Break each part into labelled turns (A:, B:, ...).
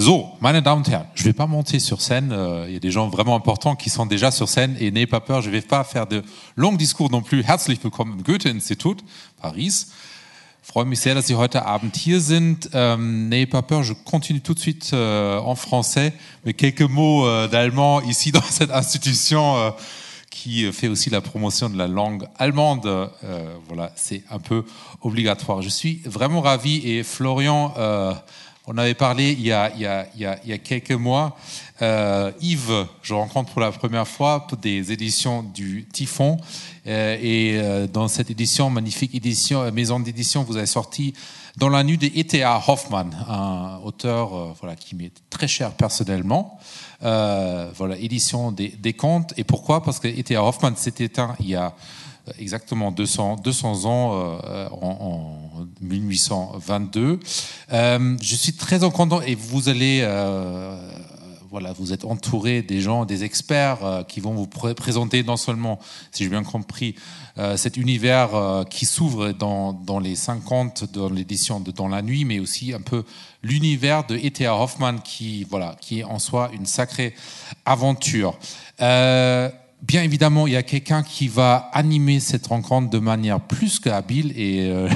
A: So, meine Damen und Herren, je vais pas monter sur scène. euh, Il y a des gens vraiment importants qui sont déjà sur scène et n'ayez pas peur, je vais pas faire de longs discours non plus. Herzlich willkommen im Goethe-Institut, Paris. Ich freue mich sehr, dass Sie heute Abend hier sind. Ähm, N'ayez pas peur, je continue tout de suite euh, en français, mais quelques mots euh, d'allemand ici dans cette institution euh, qui fait aussi la promotion de la langue allemande. Euh, voilà, c'est un peu obligatoire. Je suis vraiment ravi et Florian, euh, on avait parlé il y a, quelques mois. Euh, Yves, je rencontre pour la première fois des éditions du Typhon. Euh, et euh, dans cette édition, magnifique édition, maison d'édition, vous avez sorti Dans la nuit de E.T.A. Hoffmann, un auteur voilà, qui m'est très cher personnellement. Voilà, édition des, contes. Et pourquoi? Parce que E.T.A. Hoffmann s'est éteint il y a exactement 200, 200 ans euh, en, en 1822. Euh, je suis très en content et vous allez, euh, voilà, vous êtes entouré des gens, des experts qui vont vous pr- présenter non seulement, si j'ai bien compris, cet univers qui s'ouvre dans, les 50, dans l'édition de Dans la nuit, mais aussi un peu l'univers de E.T.A. Hoffmann qui, voilà, qui est en soi une sacrée aventure. Bien évidemment, il y a quelqu'un qui va animer cette rencontre de manière plus que habile. Et euh,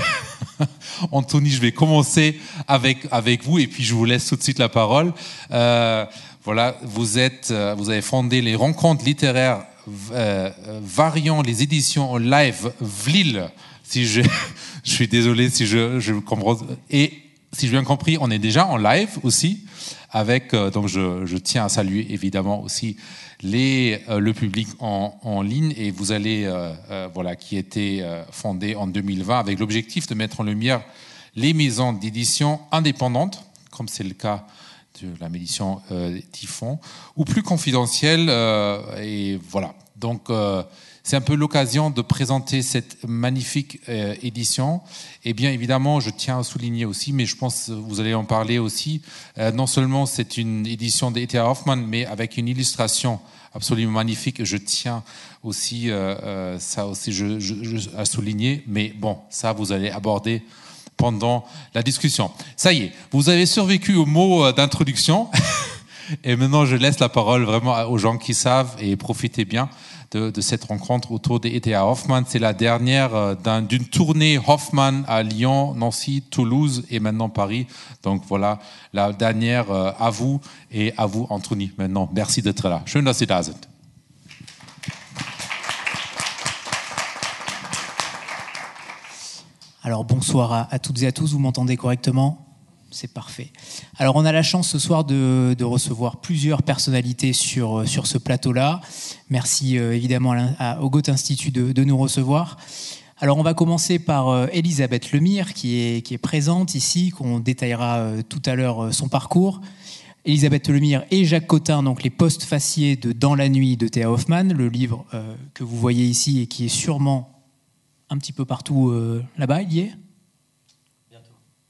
A: Anthony, je vais commencer avec avec vous, et puis je vous laisse tout de suite la parole. Euh, voilà, vous êtes, euh, vous avez fondé les rencontres littéraires euh, variant les éditions en live Vlil. Si je, je suis désolé si je, je comprends. Et si j'ai bien compris, on est déjà en live aussi. Avec, euh, donc je, je tiens à saluer évidemment aussi euh, le public en, ligne et vous allez, euh, euh, voilà, qui était euh, fondé en 2020 avec l'objectif de mettre en lumière les maisons d'édition indépendantes, comme c'est le cas de la médiation euh, Typhon, ou plus confidentielles. et voilà. Donc, c'est un peu l'occasion de présenter cette magnifique euh, édition. Et bien évidemment, je tiens à souligner aussi, mais je pense que vous allez en parler aussi, euh, non seulement c'est une édition d'E.T.A. Hoffmann, mais avec une illustration absolument magnifique. Je tiens aussi, euh, ça aussi je, à souligner, mais bon, ça vous allez aborder pendant la discussion. Ça y est, vous avez survécu au mot euh, d'introduction. Et maintenant, je laisse la parole vraiment aux gens qui savent et profitez bien de, cette rencontre autour des E.T.A. Hoffmann. C'est la dernière euh, d'un- d'une tournée Hoffmann à Lyon, Nancy, Toulouse et maintenant Paris. Donc voilà, la dernière euh, à vous et à vous, Anthony. Maintenant, merci d'être là. Schön, dass.
B: Alors bonsoir à toutes et à tous, vous m'entendez correctement? C'est parfait. Alors on a la chance ce soir de, recevoir plusieurs personnalités sur, euh, ce plateau-là. Merci euh, évidemment à au Goethe Institut de, nous recevoir. Alors on va commencer par euh, Elisabeth Lemire qui est, présente ici, qu'on détaillera tout à l'heure son parcours. Elisabeth Lemire et Jacques Cotin, donc les postes faciés de Dans la nuit de Théa Hoffmann, le livre que vous voyez ici et qui est sûrement un petit peu partout là-bas, il y est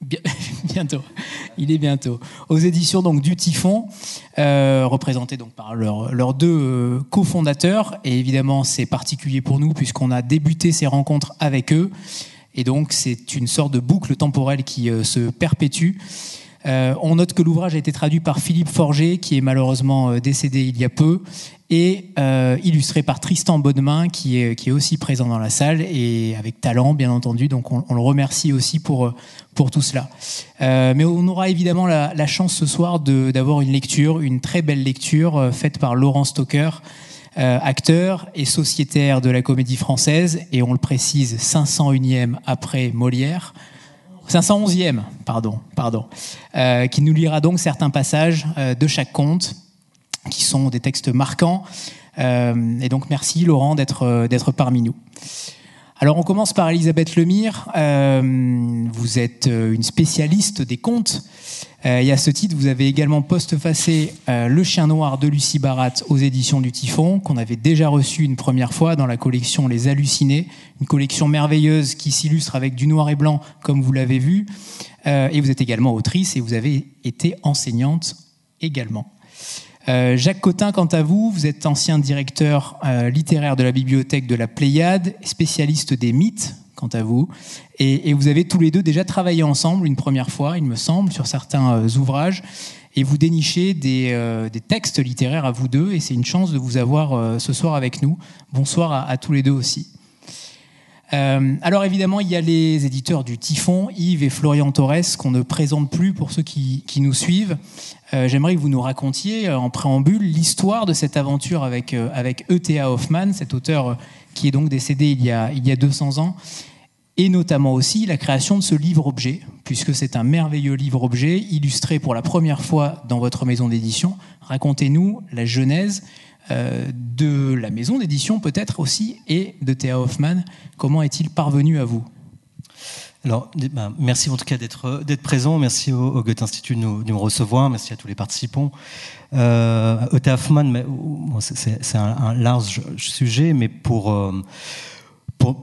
B: bientôt. Il est bientôt. Aux éditions donc du Typhon, euh, représentés donc par leurs deux euh, cofondateurs. Et évidemment, c'est particulier pour nous puisqu'on a débuté ces rencontres avec eux. Et donc, c'est une sorte de boucle temporelle qui euh, se perpétue. Euh, on note que l'ouvrage a été traduit par Philippe Forger, qui est malheureusement euh, décédé il y a peu, et euh, illustré par Tristan Bodemain, qui est, aussi présent dans la salle, et avec talent, bien entendu. Donc on, le remercie aussi pour, pour tout cela. Mais on aura évidemment la, chance ce soir d'avoir une lecture, une très belle lecture faite par Laurent Stoker, acteur et sociétaire de la comédie française, et on le précise, 501e après Molière. 511e, pardon, pardon, euh, qui nous lira donc certains passages euh, de chaque conte, qui sont des textes marquants. Euh, et donc merci Laurent d'être d'être parmi nous. Alors on commence par Elisabeth Lemire. Euh, vous êtes euh, une spécialiste des contes. Euh, et à ce titre, vous avez également postfacé Le Chien Noir de Lucie Barat aux éditions du Typhon, qu'on avait déjà reçu une première fois dans la collection Les Hallucinés, une collection merveilleuse qui s'illustre avec du noir et blanc, comme vous l'avez vu. Et vous êtes également autrice et vous avez été enseignante également. Euh, Jacques Cotin, quant à vous, vous êtes ancien directeur euh, littéraire de la bibliothèque de la Pléiade, spécialiste des mythes, quant à vous. Et, vous avez tous les deux déjà travaillé ensemble une première fois, il me semble, sur certains euh, ouvrages. Et vous dénichez des, textes littéraires à vous deux. Et c'est une chance de vous avoir ce soir avec nous. Bonsoir à tous les deux aussi. Alors évidemment, il y a les éditeurs du Typhon, Yves et Florian Torres, qu'on ne présente plus pour ceux qui, nous suivent. J'aimerais que vous nous racontiez en préambule l'histoire de cette aventure avec, E.T.A. Hoffman, cet auteur qui est donc décédé il y a, il y a 200 ans, et notamment aussi la création de ce livre-objet, puisque c'est un merveilleux livre-objet illustré pour la première fois dans votre maison d'édition. Racontez-nous la genèse euh, de la maison d'édition peut-être aussi et de Théa Hoffman. Comment est-il parvenu à vous?
C: Alors, ben, merci en tout cas d'être présent. Merci au, Goethe Institut de nous, recevoir. Merci à tous les participants. Euh, Hoffman, c'est un, large sujet, mais pour euh,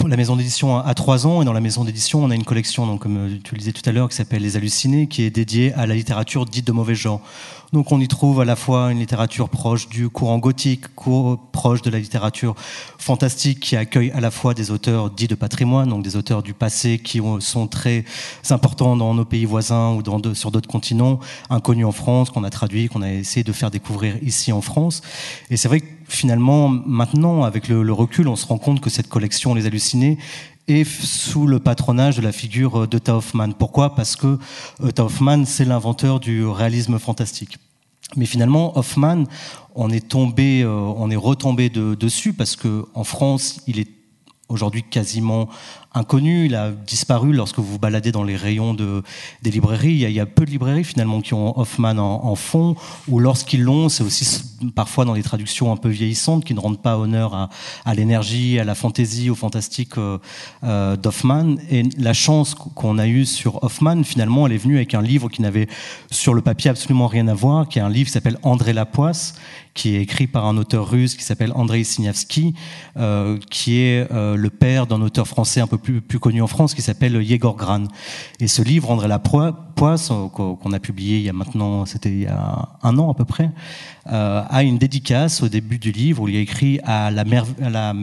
C: la maison d'édition a trois ans et dans la maison d'édition on a une collection donc comme tu le disais tout à l'heure qui s'appelle Les Hallucinés qui est dédiée à la littérature dite de mauvais genre. Donc on y trouve à la fois une littérature proche du courant gothique, proche de la littérature fantastique qui accueille à la fois des auteurs dits de patrimoine, donc des auteurs du passé qui sont très importants dans nos pays voisins ou sur d'autres continents, inconnus en France, qu'on a traduit, qu'on a essayé de faire découvrir ici en France. Et c'est vrai que finalement, maintenant, avec le, le, recul, on se rend compte que cette collection Les Hallucinés est sous le patronage de la figure de Hoffmann. Pourquoi? Parce que Hoffmann, c'est l'inventeur du réalisme fantastique. Mais finalement, Hoffmann, on est euh, retombé de, dessus parce que en France, il est aujourd'hui quasiment inconnu. Il a disparu lorsque vous vous baladez dans les rayons de, des librairies. Il y, a, peu de librairies finalement qui ont Hoffman en, fond, ou lorsqu'ils l'ont, c'est aussi parfois dans les traductions un peu vieillissantes qui ne rendent pas honneur à, l'énergie, à la fantaisie, au fantastique euh, euh d'Hoffman. Et la chance qu'on a eue sur Hoffman, finalement, elle est venue avec un livre qui n'avait sur le papier absolument rien à voir, qui est un livre qui s'appelle André Lapoisse, qui est écrit par un auteur russe qui s'appelle Andrei Signavski, euh, qui est euh, le père d'un auteur français un peu plus, plus connu en France qui s'appelle Yegor Gran. Et ce livre, André Lapoisse, euh, qu'on a publié il y a maintenant, c'était il y a un an à peu près, euh, a une dédicace au début du livre où il a écrit à la, la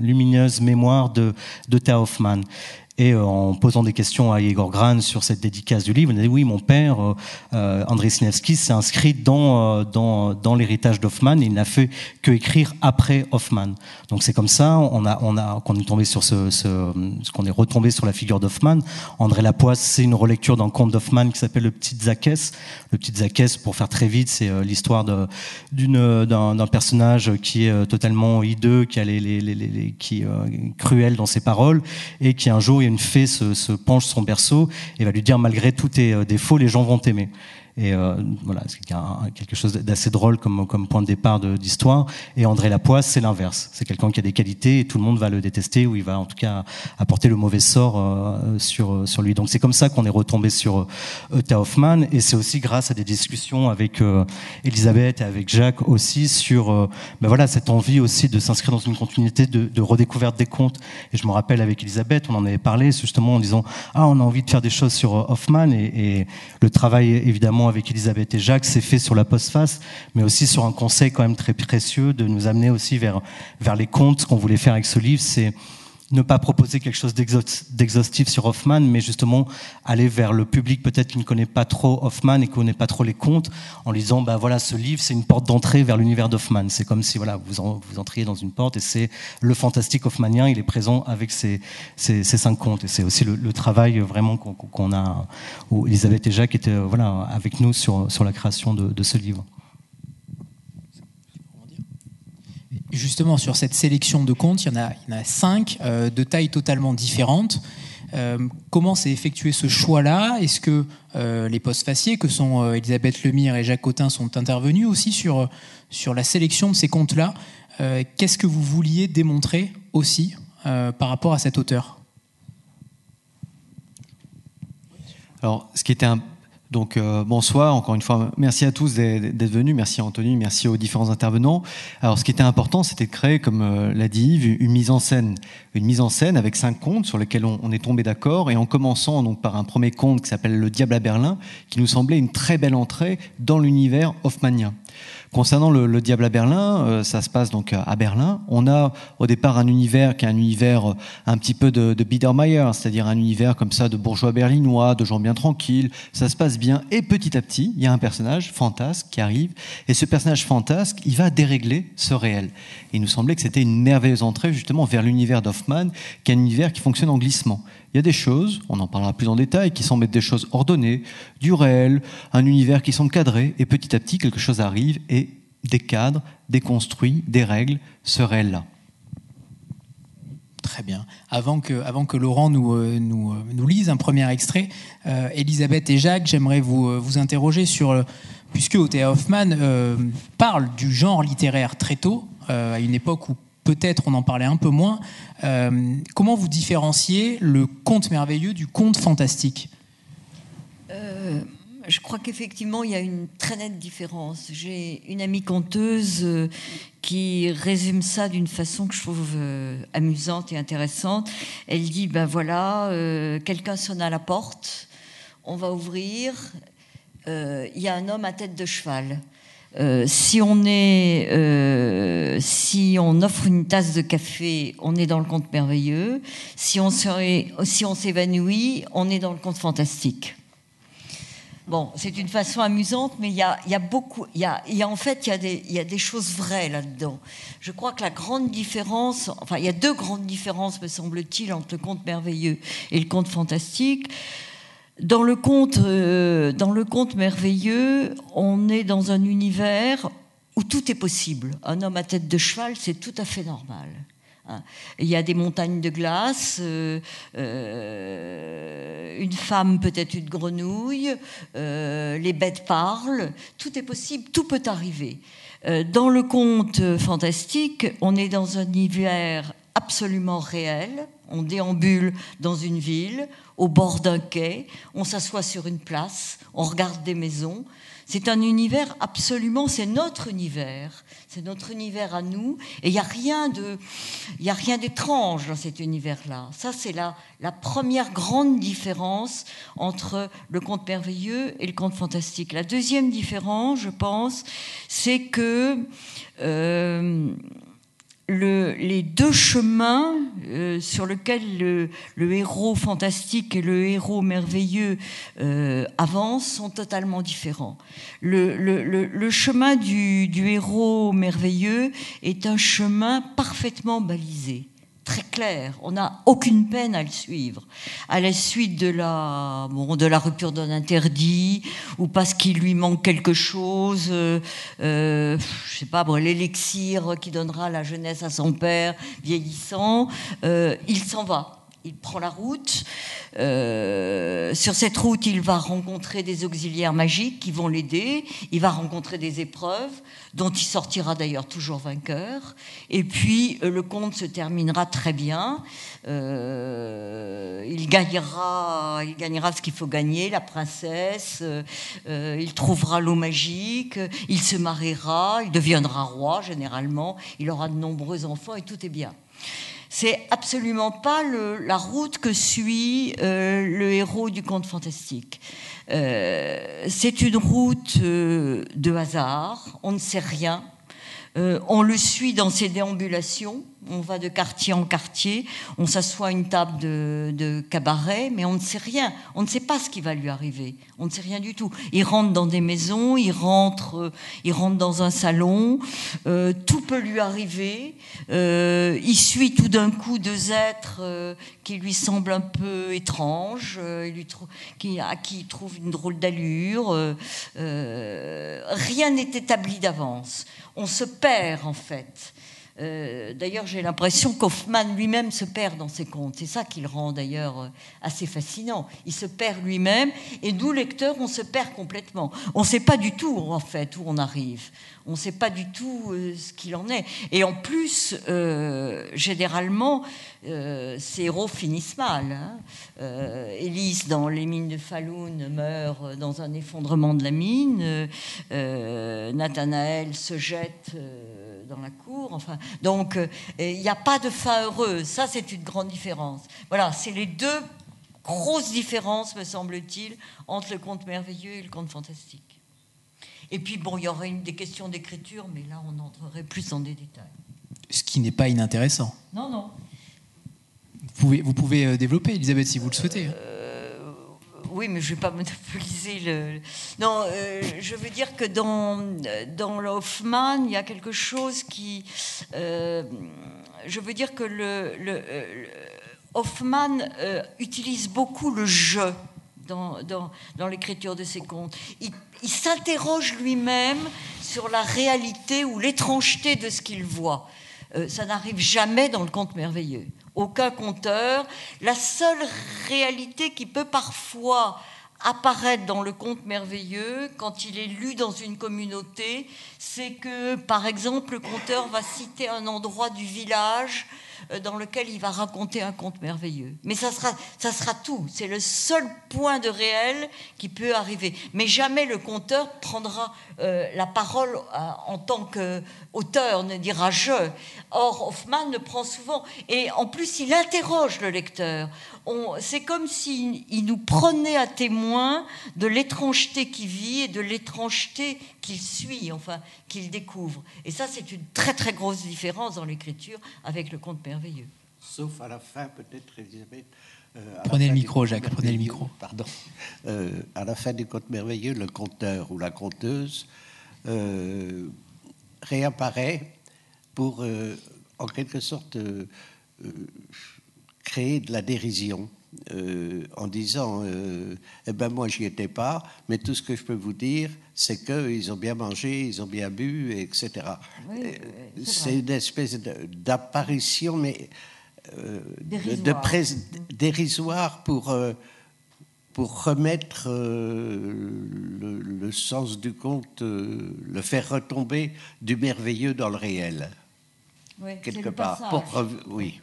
C: lumineuse mémoire de, de Théa. Et euh, en posant des questions à Igor Gran sur cette dédicace du livre, il a dit oui, mon père, euh, euh André Sinevski, s'est inscrit dans, dans, l'héritage d'Hoffmann. Il n'a fait que écrire après Hoffmann. Donc c'est comme ça, on a, on a, qu'on est tombé sur ce, ce, qu'on est retombé sur la figure d'Hoffmann. André Lapoisse, c'est une relecture d'un conte d'Hoffmann qui s'appelle Le Petit Zacchès. Le Petit Zacchès, pour faire très vite, c'est l'histoire d'une, d'un, personnage qui est totalement hideux, qui a les, les qui cruel dans ses paroles et qui un jour une fée se, se penche son berceau et va lui dire malgré tous tes euh, défauts, les gens vont t'aimer. Et euh, voilà, c'est quelque chose d'assez drôle comme, point de départ d'histoire? Et André Lapoisse, c'est l'inverse. C'est quelqu'un qui a des qualités et tout le monde va le détester ou il va en tout cas apporter le mauvais sort euh, sur, sur lui. Donc c'est comme ça qu'on est retombé sur euh, Hoffman et c'est aussi grâce à des discussions avec euh, Elisabeth et avec Jacques aussi sur euh, ben voilà, cette envie aussi de s'inscrire dans une continuité de, redécouverte des contes. Et je me rappelle avec Elisabeth, on en avait parlé justement en disant ah on a envie de faire des choses sur Hoffman et le travail évidemment avec Elisabeth et Jacques s'est fait sur la postface, mais aussi sur un conseil quand même très précieux de nous amener aussi vers, vers les contes. Ce qu'on voulait faire avec ce livre, c'est ne pas proposer quelque chose d'exhaustif sur Hoffman, mais justement aller vers le public peut-être qui ne connaît pas trop Hoffman et qui ne connaît pas trop les contes, en disant bah voilà ce livre c'est une porte d'entrée vers l'univers d'Hoffman. C'est comme si voilà vous, vous entriez dans une porte et c'est le fantastique hoffmanien, il est présent avec ses, ses, cinq contes. Et c'est aussi le, travail vraiment qu'on a où Elisabeth et Jacques étaient voilà avec nous sur sur la création de ce livre.
B: Justement, sur cette sélection de comptes, il y en a, cinq euh, de tailles totalement différentes. Euh, comment s'est effectué ce choix-là? Est-ce que euh, les postes faciés, que sont Elisabeth Lemire et Jacques Cotin, sont intervenus aussi sur, sur la sélection de ces comptes-là? Qu'est-ce que vous vouliez démontrer aussi par rapport à cet auteur
D: Alors, ce qui était un donc euh, bonsoir, encore une fois, merci à tous d'être venus, merci à Anthony, merci aux différents intervenants. Alors ce qui était important, c'était de créer, comme euh, l'a dit Yves, une mise en scène, une mise en scène avec cinq contes sur lesquels on, est tombé d'accord, et en commençant donc par un premier conte qui s'appelle Le Diable à Berlin, qui nous semblait une très belle entrée dans l'univers hoffmanien. Concernant le, Diable à Berlin, euh, ça se passe donc à Berlin. On a au départ un univers qui est un univers euh, un petit peu de, de Biedermeier, c'est-à-dire un univers comme ça de bourgeois berlinois, de gens bien tranquilles. Ça se passe bien et petit à petit, il y a un personnage fantasque qui arrive et ce personnage fantasque, il va dérégler ce réel. il nous semblait que c'était une merveilleuse entrée justement vers l'univers d'Hoffman, qui est un univers qui fonctionne en glissement. Il y a des choses, on en parlera plus en détail, qui semblent être des choses ordonnées, du réel, un univers qui semble cadré, et petit à petit, quelque chose arrive et décadre, déconstruit, dérègle ce réel-là.
B: Très bien. Avant que, avant que Laurent nous, euh, nous, euh, nous lise un premier extrait, euh, Elisabeth et Jacques, j'aimerais vous, vous interroger sur, puisque Othea Hoffman parle du genre littéraire très tôt, à une époque où peut-être on en parlait un peu moins. Euh, comment vous différenciez le conte merveilleux du conte fantastique?
E: Euh, je crois qu'effectivement, il y a une très nette différence. J'ai une amie conteuse euh, qui résume ça d'une façon que je trouve amusante et intéressante. Elle dit, ben voilà, quelqu'un sonne à la porte, on va ouvrir, il y a un homme à tête de cheval. Euh, si on est, euh, si on offre une tasse de café, on est dans le conte merveilleux. Si on si on s'évanouit, on est dans le conte fantastique. Bon, c'est une façon amusante, mais il y a, beaucoup, il y a, en fait, il y a des choses vraies là-dedans. Je crois que la grande différence, enfin, il y a deux grandes différences, me semble-t-il, entre le conte merveilleux et le conte fantastique. Dans le conte, euh, dans le conte merveilleux, on est dans un univers où tout est possible. Un homme à tête de cheval, c'est tout à fait normal. Hein. Il y a des montagnes de glace, euh, euh, une femme peut être une grenouille, les bêtes parlent, tout est possible, tout peut arriver. dans le conte fantastique, on est dans un univers absolument réel, on déambule dans une ville, au bord d'un quai, on s'assoit sur une place, on regarde des maisons. C'est un univers absolument, c'est notre univers, c'est notre univers à nous, et il n'y a rien a rien d'étrange dans cet univers-là. Ça, c'est la, la première grande différence entre le conte merveilleux et le conte fantastique. La deuxième différence, je pense, c'est que euh, les deux chemins euh, sur lesquels le, héros fantastique et le héros merveilleux euh, avancent sont totalement différents. Le, chemin du, héros merveilleux est un chemin parfaitement balisé très clair. On n'a aucune peine à le suivre. À la suite de la, bon, de la rupture d'un interdit, ou parce qu'il lui manque quelque chose, euh, euh je sais pas, l'élixir qui donnera la jeunesse à son père vieillissant, euh, il s'en va il prend la route. Euh, sur cette route, il va rencontrer des auxiliaires magiques qui vont l'aider. Il va rencontrer des épreuves dont il sortira d'ailleurs toujours vainqueur. Et puis euh, le conte se terminera très bien. Euh, il gagnera, il gagnera ce qu'il faut gagner, la princesse. il trouvera l'eau magique. Il se mariera. Il deviendra roi généralement. Il aura de nombreux enfants et tout est bien. C'est absolument pas la route que suit euh, le héros du conte fantastique. Euh, c'est une route euh, de hasard, on ne sait rien. on le suit dans ses déambulations, on va de quartier en quartier, on s'assoit à une table de, cabaret, mais on ne sait rien, on ne sait pas ce qui va lui arriver, on ne sait rien du tout. Il rentre dans des maisons, il rentre, euh, il rentre dans un salon, euh, tout peut lui arriver. Euh, il suit tout d'un coup deux êtres qui lui semblent un peu étranges, lui qui, à qui il trouve une drôle d'allure. rien n'est établi d'avance. On se perd en fait. Euh, d'ailleurs, j'ai l'impression qu'Hoffman lui-même se perd dans ses contes. C'est ça qui le rend d'ailleurs euh, assez fascinant. Il se perd lui-même et nous, lecteurs, on se perd complètement. On ne sait pas du tout, en fait, où on arrive. On ne sait pas du tout euh, ce qu'il en est. Et en plus, généralement, ces héros finissent mal. Hein. Élise, dans Les mines de Falun, meurt dans un effondrement de la mine. Nathanaël se jette dans la cour. Enfin, donc, euh, il n'y a pas de fin heureuse. Ça, c'est une grande différence. Voilà, c'est les deux grosses différences, me semble-t-il, entre le conte merveilleux et le conte fantastique. Et puis, bon, il y aurait une, des questions d'écriture, mais là, on entrerait plus dans des détails.
B: Ce qui n'est pas inintéressant.
E: Non, non.
B: Vous pouvez, vous pouvez euh, développer, Elisabeth, si vous le souhaitez.
E: Euh, oui, mais je ne vais pas monopoliser le. Non, euh, je veux dire que dans, dans Hoffman, il y a quelque chose qui. euh, je veux dire que le, le- euh, Hoffman utilise beaucoup le jeu dans, dans, dans l'écriture de ses contes. Il, s'interroge lui-même sur la réalité ou l'étrangeté de ce qu'il voit. Ça n'arrive jamais dans le conte merveilleux. Aucun conteur. La seule réalité qui peut parfois apparaître dans le conte merveilleux quand il est lu dans une communauté, c'est que, par exemple, le conteur va citer un endroit du village dans lequel il va raconter un conte merveilleux. Mais ça sera, ça sera tout. C'est le seul point de réel qui peut arriver. Mais jamais le conteur prendra euh, la parole euh, en tant qu'auteur, ne dira je. Or, Hoffman le prend souvent. Et en plus, il interroge le lecteur. On- C'est comme s'il il nous prenait à témoin de l'étrangeté qu'il vit et de l'étrangeté qu'il suit, enfin, qu'il découvre. Et ça, c'est une très très grosse différence dans l'écriture avec le conte merveilleux.
F: Sauf à la fin, peut-être, Elisabeth. euh,
B: Prenez le micro, Jacques, prenez le micro.
F: Pardon. Euh, à la fin du conte merveilleux, le conteur ou la conteuse euh, réapparaît pour, euh, en quelque sorte, euh, euh, créer de la dérision. euh, en disant, euh, eh ben moi j'y étais pas, mais tout ce que je peux vous dire, c'est qu'ils ont bien mangé, ils ont bien bu, etc.
E: Oui, oui, c'est
F: une espèce d'apparition, mais euh, de
E: Dérisoire.
F: dérisoire pour, euh, pour remettre euh, le, le sens du conte, euh, le faire retomber du merveilleux dans le réel,
E: Oui,
F: quelque part. Pour oui,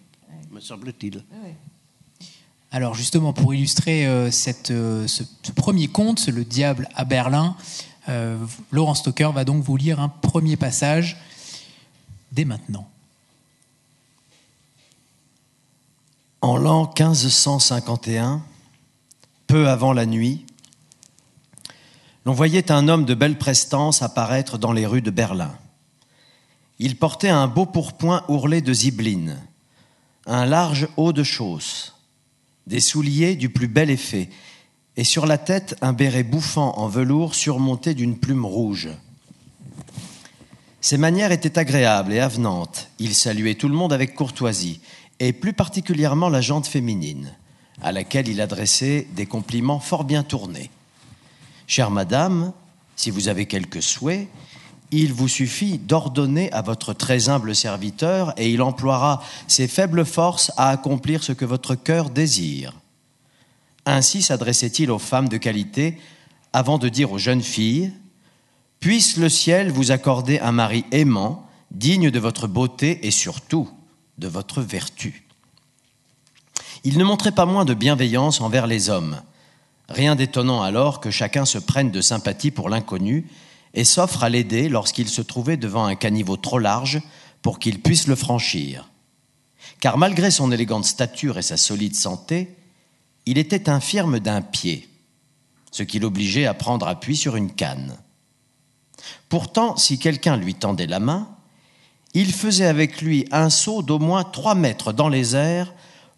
F: me semble-t-il.
B: Alors justement, pour illustrer euh, cette, euh, ce, ce premier conte, Le Diable à Berlin, euh, Laurent Stocker va donc vous lire un premier passage dès maintenant.
G: En l'an 1551, peu avant la nuit, l'on voyait un homme de belle prestance apparaître dans les rues de Berlin. Il portait un beau pourpoint ourlé de zibeline, un large haut de chausse, des souliers du plus bel effet, et sur la tête un béret bouffant en velours surmonté d'une plume rouge. Ses manières étaient agréables et avenantes. Il saluait tout le monde avec courtoisie, et plus particulièrement la jante féminine, à laquelle il adressait des compliments fort bien tournés. Chère madame, si vous avez quelques souhaits, il vous suffit d'ordonner à votre très humble serviteur, et il emploiera ses faibles forces à accomplir ce que votre cœur désire. Ainsi s'adressait-il aux femmes de qualité, avant de dire aux jeunes filles Puisse le ciel vous accorder un mari aimant, digne de votre beauté et surtout de votre vertu. Il ne montrait pas moins de bienveillance envers les hommes. Rien d'étonnant alors que chacun se prenne de sympathie pour l'inconnu et s'offre à l'aider lorsqu'il se trouvait devant un caniveau trop large pour qu'il puisse le franchir. Car malgré son élégante stature et sa solide santé, il était infirme d'un pied, ce qui l'obligeait à prendre appui sur une canne. Pourtant, si quelqu'un lui tendait la main, il faisait avec lui un saut d'au moins trois mètres dans les airs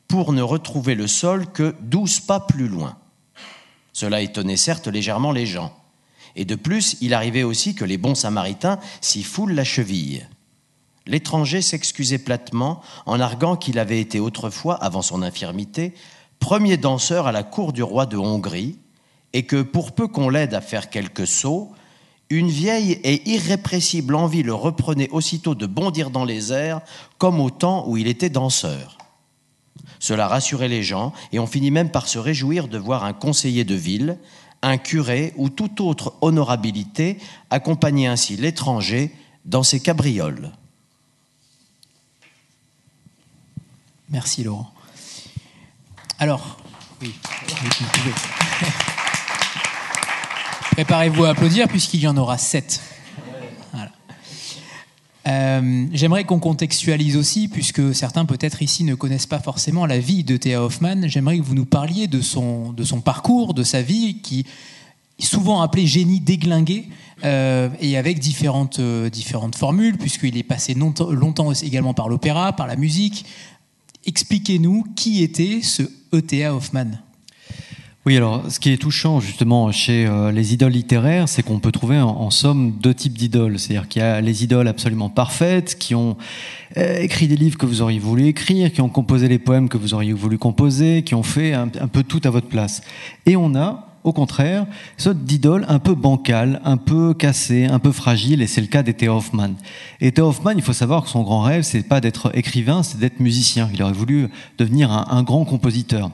G: pour ne retrouver le sol que douze pas plus loin. Cela étonnait certes légèrement les gens. Et de plus, il arrivait aussi que les bons samaritains s'y foulent la cheville. L'étranger s'excusait platement en arguant qu'il avait été autrefois, avant son infirmité, premier danseur à la cour du roi de Hongrie, et que pour peu qu'on l'aide à faire quelques sauts, une vieille et irrépressible envie le reprenait aussitôt de bondir dans les airs, comme au temps où il était danseur. Cela rassurait les gens, et on finit même par se réjouir de voir un conseiller de ville, un curé ou toute autre honorabilité accompagner ainsi l'étranger dans ses cabrioles.
B: Merci Laurent. Alors. Préparez-vous à applaudir puisqu'il y en aura sept. Euh, J'aimerais qu'on contextualise aussi, puisque certains peut-être ici ne connaissent pas forcément la vie de Théa Hoffmann. J'aimerais que vous nous parliez de son, de son parcours, de sa vie, qui est souvent appelé génie déglingué. euh, et avec différentes, euh, différentes formules, puisqu'il est passé longtemps, longtemps également par l'opéra, par la musique. Expliquez-nous qui était ce E.T.A. Hoffman.
D: Oui, alors ce qui est touchant justement chez euh, les idoles littéraires, c'est qu'on peut trouver en, somme deux types d'idoles. C'est-à-dire qu'il y a les idoles absolument parfaites qui ont euh, écrit des livres que vous auriez voulu écrire, qui ont composé les poèmes que vous auriez voulu composer, qui ont fait un, peu tout à votre place. Et on a au contraire, sorte d'idole un peu bancale, un peu cassée, un peu fragile, et c'est le cas d'Ethel Hoffman. Et Hoffman, il faut savoir que son grand rêve, c'est pas d'être écrivain, c'est d'être musicien. Il aurait voulu devenir un grand compositeur.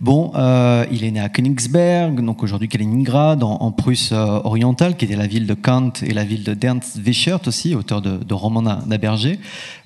D: Bon, euh, il est né à Königsberg, donc aujourd'hui Kaliningrad, en, Prusse euh, orientale, qui était la ville de Kant et la ville de Ernst Wiechert aussi, auteur de, de romans d'Aberger.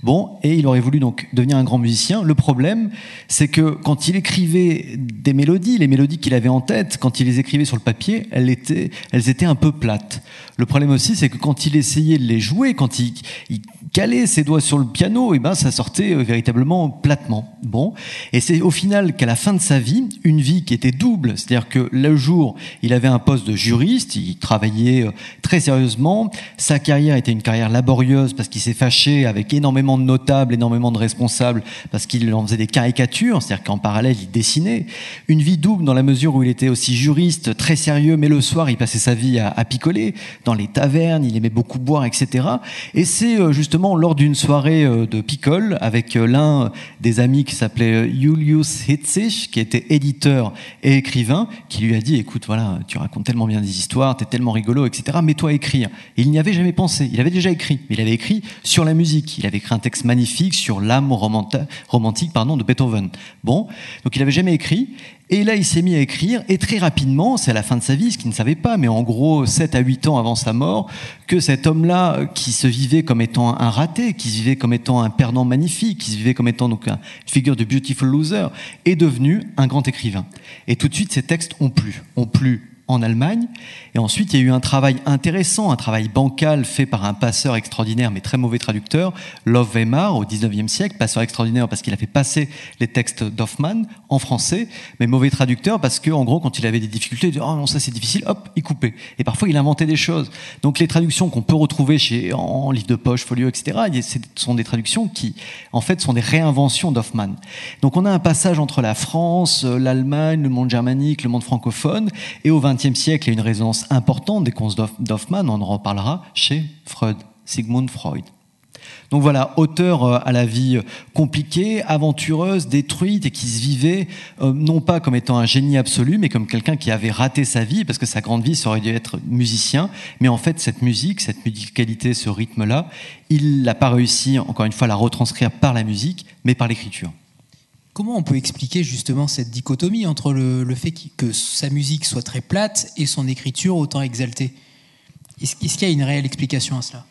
D: Bon, et il aurait voulu donc devenir un grand musicien. Le problème, c'est que quand il écrivait des mélodies, les mélodies qu'il avait en tête, quand il les écrivait sur le papier, elles étaient, elles étaient un peu plates. Le problème aussi, c'est que quand il essayait de les jouer, quand il, il calait ses doigts sur le piano, et eh ben ça sortait euh, véritablement platement. Bon, et c'est au final qu'à la fin de sa vie, une vie qui était double, c'est-à-dire que le jour, il avait un poste de juriste, il travaillait euh, très sérieusement, sa carrière était une carrière laborieuse parce qu'il s'est fâché avec énormément de notables, énormément de responsables, parce qu'il en faisait des caricatures, c'est-à-dire qu'en parallèle, il dessinait. Une vie double dans la mesure où il était aussi juriste, très sérieux, mais le soir, il passait sa vie à, picoler dans les tavernes, il aimait beaucoup boire, etc. Et c'est euh, justement lors d'une soirée euh, de picole avec l'un des amis qui s'appelait Julius Hitzig, qui était éditeur et écrivain, qui lui a dit écoute, voilà, tu racontes tellement bien des histoires, tu es tellement rigolo, etc. Mets-toi à écrire. Il n'y avait jamais pensé. Il avait déjà écrit, il avait écrit sur la musique. Il avait écrit un texte magnifique sur l'âme romantique pardon, de Beethoven. Bon, donc il n'avait jamais écrit. Et là, il s'est mis à écrire, et très rapidement, c'est à la fin de sa vie, ce qu'il ne savait pas, mais en gros, 7 à 8 ans avant sa mort, que cet homme-là, qui se vivait comme étant un raté, qui se vivait comme étant un perdant magnifique, qui se vivait comme étant donc une figure de beautiful loser, est devenu un grand écrivain. Et tout de suite, ces textes ont plu, ont plu en Allemagne. Et ensuite, il y a eu un travail intéressant, un travail bancal fait par un passeur extraordinaire, mais très mauvais traducteur, Love Weimar, au 19e siècle. Passeur extraordinaire parce qu'il a fait passer les textes d'Hoffmann en français, mais mauvais traducteur parce que, en gros, quand il avait des difficultés, il disait, oh non, ça c'est difficile, hop, il coupait. Et parfois, il inventait des choses. Donc, les traductions qu'on peut retrouver chez, en livre de poche, folio, etc., ce sont des traductions qui, en fait, sont des réinventions d'Hoffmann. Donc, on a un passage entre la France, l'Allemagne, le monde germanique, le monde francophone, et au 20 XXe siècle, a une résonance importante des contes d'Hoffmann, on en reparlera chez Freud, Sigmund Freud. Donc voilà, auteur euh, à la vie compliquée, aventureuse, détruite et qui se vivait euh, non pas comme étant un génie absolu, mais comme quelqu'un qui avait raté sa vie parce que sa grande vie ça aurait dû être musicien. Mais en fait, cette musique, cette musicalité, ce rythme-là, il n'a pas réussi, encore une fois, à la retranscrire par la musique, mais par l'écriture.
B: Comment on peut expliquer justement cette dichotomie entre le, fait que sa musique soit très plate et son écriture autant exaltée? Est-ce qu'il y a une réelle explication à cela?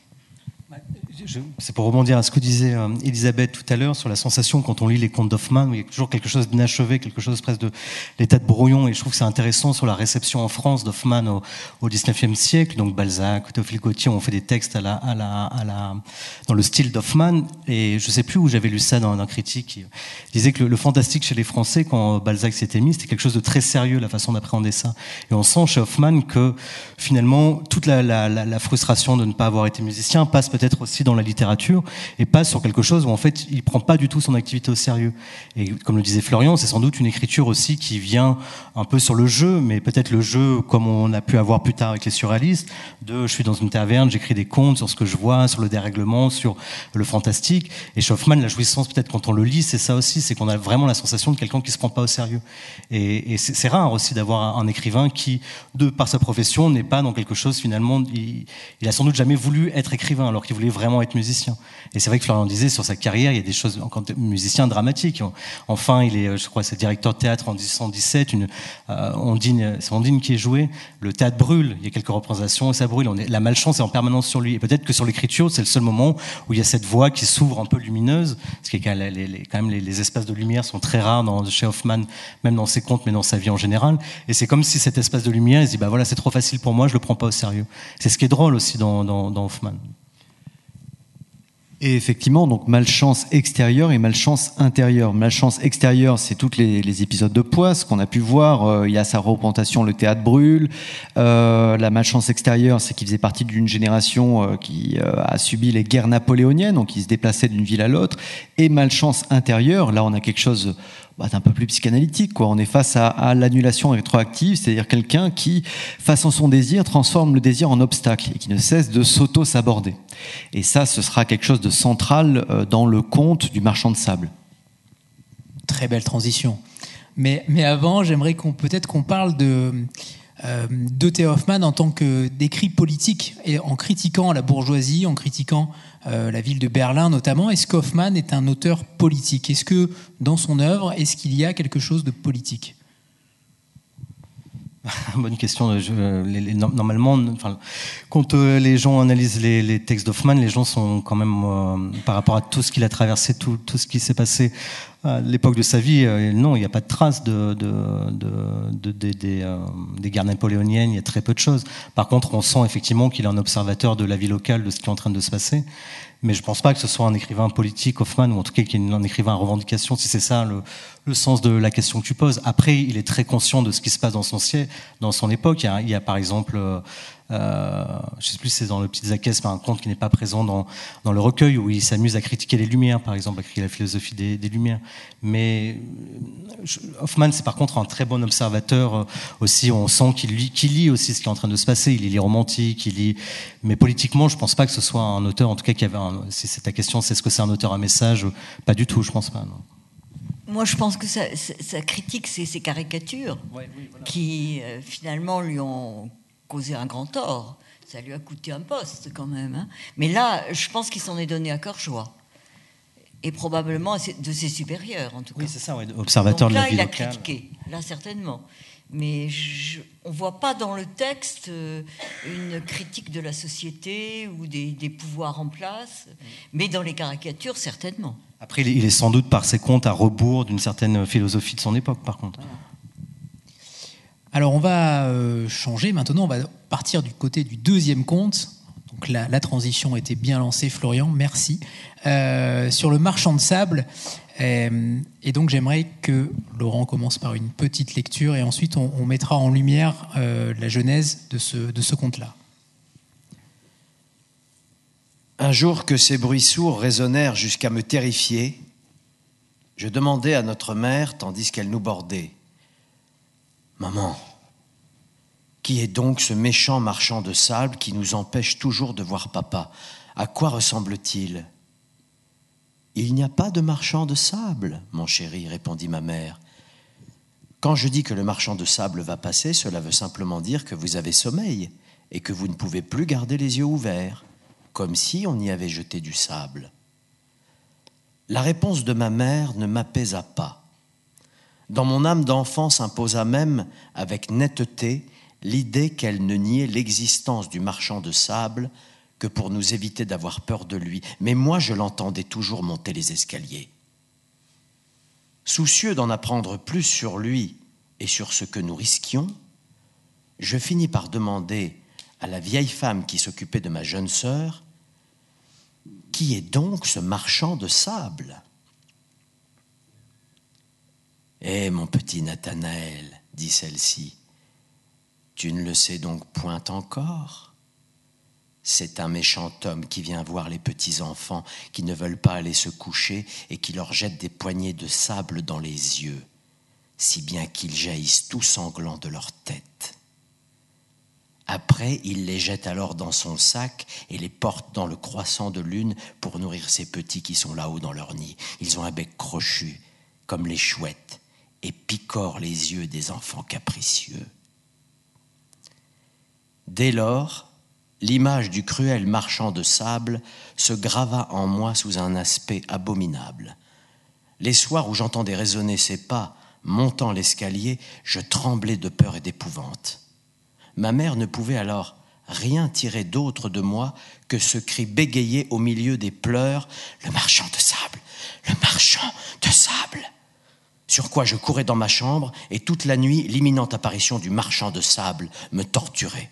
C: C'est pour rebondir à ce que disait euh, Elisabeth tout à l'heure sur la sensation quand on lit les contes d'Hoffmann, où il y a toujours quelque chose d'inachevé, quelque chose presque de l'état de brouillon. Et je trouve que c'est intéressant sur la réception en France d'Hoffmann au, au 19e siècle. Donc Balzac, Théophile Gautier ont fait des textes dans le style d'Hoffmann. Et je sais plus où j'avais lu ça dans un critique qui disait que le, fantastique chez les Français, quand Balzac s'était mis, c'était quelque chose de très sérieux, la façon d'appréhender ça. Et on sent chez Hoffmann que finalement, toute la frustration de ne pas avoir été musicien passe peut-être aussi dans la littérature et passe sur quelque chose où en fait il prend pas du tout son activité au sérieux. Et comme le disait Florian, c'est sans doute une écriture aussi qui vient un peu sur le jeu, mais peut-être le jeu comme on a pu avoir plus tard avec les surréalistes, de je suis dans une taverne, j'écris des contes sur ce que je vois, sur le dérèglement, sur le fantastique. Et Schaufman, la jouissance peut-être quand on le lit, c'est ça aussi, c'est qu'on a vraiment la sensation de quelqu'un qui se prend pas au sérieux. Et, et c'est rare aussi d'avoir un, écrivain qui, de par sa profession, n'est pas dans quelque chose finalement. Il, il a sans doute jamais voulu être écrivain alors qu'il voulait vraiment être musicien. Et c'est vrai que Florian disait sur sa carrière, il y a des choses en tant que musicien dramatiques. Enfin, il est, je crois, c'est directeur de théâtre en 1917. Une euh, Ondine, c'est Ondine qui est joué. Le théâtre brûle. Il y a quelques représentations et ça brûle. La malchance est en permanence sur lui. Et peut-être que sur l'écriture, c'est le seul moment où il y a cette voix qui s'ouvre un peu lumineuse. Parce que quand, les, les, quand même les, les, espaces de lumière sont très rares dans, chez Hoffman, même dans ses contes, mais dans sa vie en général. Et c'est comme si cet espace de lumière, il se dit bah voilà, c'est trop facile pour moi, je le prends pas au sérieux. C'est ce qui est drôle aussi dans, dans, dans Hoffman.
D: Et effectivement, donc malchance extérieure et malchance intérieure. Malchance extérieure, c'est tous les, les, épisodes de Poisse qu'on a pu voir. Euh, il y a sa représentation, le théâtre brûle. Euh, la malchance extérieure, c'est qu'il faisait partie d'une génération euh, qui euh, a subi les guerres napoléoniennes, donc il se déplaçait d'une ville à l'autre. Et malchance intérieure, là on a quelque chose bah, un peu plus psychanalytique. Quoi. On est face à, l'annulation rétroactive, c'est-à-dire quelqu'un qui, face à son désir, transforme le désir en obstacle et qui ne cesse de s'auto-saborder. Et ça, ce sera quelque chose de central euh, dans le conte du marchand de sable.
B: Très belle transition. Mais, mais avant, j'aimerais qu'on peut-être qu'on parle de euh, de Hoffmann en tant que d'écrit politique et en critiquant la bourgeoisie, en critiquant euh, la ville de Berlin notamment. Est-ce qu'Hoffmann est un auteur politique? Est-ce que dans son œuvre, est-ce qu'il y a quelque chose de politique?
C: Bonne question. Normalement, quand euh, les gens analysent les, textes d'Hoffmann, les gens sont quand même, euh, par rapport à tout ce qu'il a traversé, tout, ce qui s'est passé à l'époque de sa vie, euh, non, il n'y a pas de traces de, de, de, de des, des guerres napoléoniennes, il y a très peu de choses. Par contre, on sent effectivement qu'il est un observateur de la vie locale, de ce qui est en train de se passer. Mais je ne pense pas que ce soit un écrivain politique, Hoffman, ou en tout cas qu'il est un écrivain à revendication, si c'est ça le, sens de la question que tu poses. Après, il est très conscient de ce qui se passe dans son siècle, dans son époque. Il y a, il y a par exemple, euh, euh, je sais plus si c'est dans le Petit Zacchès, mais un conte qui n'est pas présent dans, dans le recueil, où il s'amuse à critiquer les Lumières, par exemple, à critiquer la philosophie des, des Lumières. Mais je, Hoffman, c'est par contre un très bon observateur euh, aussi. On sent qu'il lit, aussi ce qui est en train de se passer. Il lit romantique, il lit. Mais politiquement, je pense pas que ce soit un auteur, en tout cas, qui avait un si c'est ta question, c'est est-ce que c'est un auteur à message Pas du tout, je pense pas. Non.
E: Moi, je pense que sa, sa critique, c'est ses caricatures
C: ouais, oui, voilà.
E: qui, euh, finalement, lui ont causé un grand tort. Ça lui a coûté un poste, quand même. Hein. Mais là, je pense qu'il s'en est donné à cœur joie. Et probablement de ses supérieurs, en tout cas.
C: Oui, c'est ça, ouais, observateur
E: Donc là,
C: de la vie
E: il a
C: locale.
E: critiqué, là, certainement. Mais je, on ne voit pas dans le texte euh, une critique de la société ou des, des, pouvoirs en place, mais dans les caricatures, certainement.
C: Après, il est sans doute par ses contes à rebours d'une certaine philosophie de son époque, par contre.
B: Alors, on va euh, changer maintenant, on va partir du côté du deuxième conte. Donc, la, transition était bien lancée, Florian, merci. Euh, sur le marchand de sable. Euh, et donc j'aimerais que Laurent commence par une petite lecture et ensuite on, mettra en lumière la genèse de ce, de ce conte-là.
G: Un jour que ces bruits sourds résonnèrent jusqu'à me terrifier, je demandai à notre mère, tandis qu'elle nous bordait, Maman, qui est donc ce méchant marchand de sable qui nous empêche toujours de voir papa À quoi ressemble-t-il? Il n'y a pas de marchand de sable, mon chéri, répondit ma mère. Quand je dis que le marchand de sable va passer, cela veut simplement dire que vous avez sommeil et que vous ne pouvez plus garder les yeux ouverts, comme si on y avait jeté du sable. La réponse de ma mère ne m'apaisa pas. Dans mon âme d'enfant s'imposa même, avec netteté, l'idée qu'elle ne niait l'existence du marchand de sable que pour nous éviter d'avoir peur de lui, mais moi je l'entendais toujours monter les escaliers. Soucieux d'en apprendre plus sur lui et sur ce que nous risquions, je finis par demander à la vieille femme qui s'occupait de ma jeune sœur Qui est donc ce marchand de sable? Eh, mon petit Nathanaël, dit celle-ci, tu ne le sais donc point encore c'est un méchant homme qui vient voir les petits enfants qui ne veulent pas aller se coucher et qui leur jette des poignées de sable dans les yeux, si bien qu'ils jaillissent tout sanglants de leur tête. Après, il les jette alors dans son sac et les porte dans le croissant de lune pour nourrir ces petits qui sont là-haut dans leur nid. Ils ont un bec crochu, comme les chouettes, et picorent les yeux des enfants capricieux. Dès lors, l'image du cruel marchand de sable se grava en moi sous un aspect abominable. Les soirs où j'entendais résonner ses pas montant l'escalier, je tremblais de peur et d'épouvante. Ma mère ne pouvait alors rien tirer d'autre de moi que ce cri bégayé au milieu des pleurs Le marchand de sable Le marchand de sable Sur quoi je courais dans ma chambre et toute la nuit, l'imminente apparition du marchand de sable me torturait.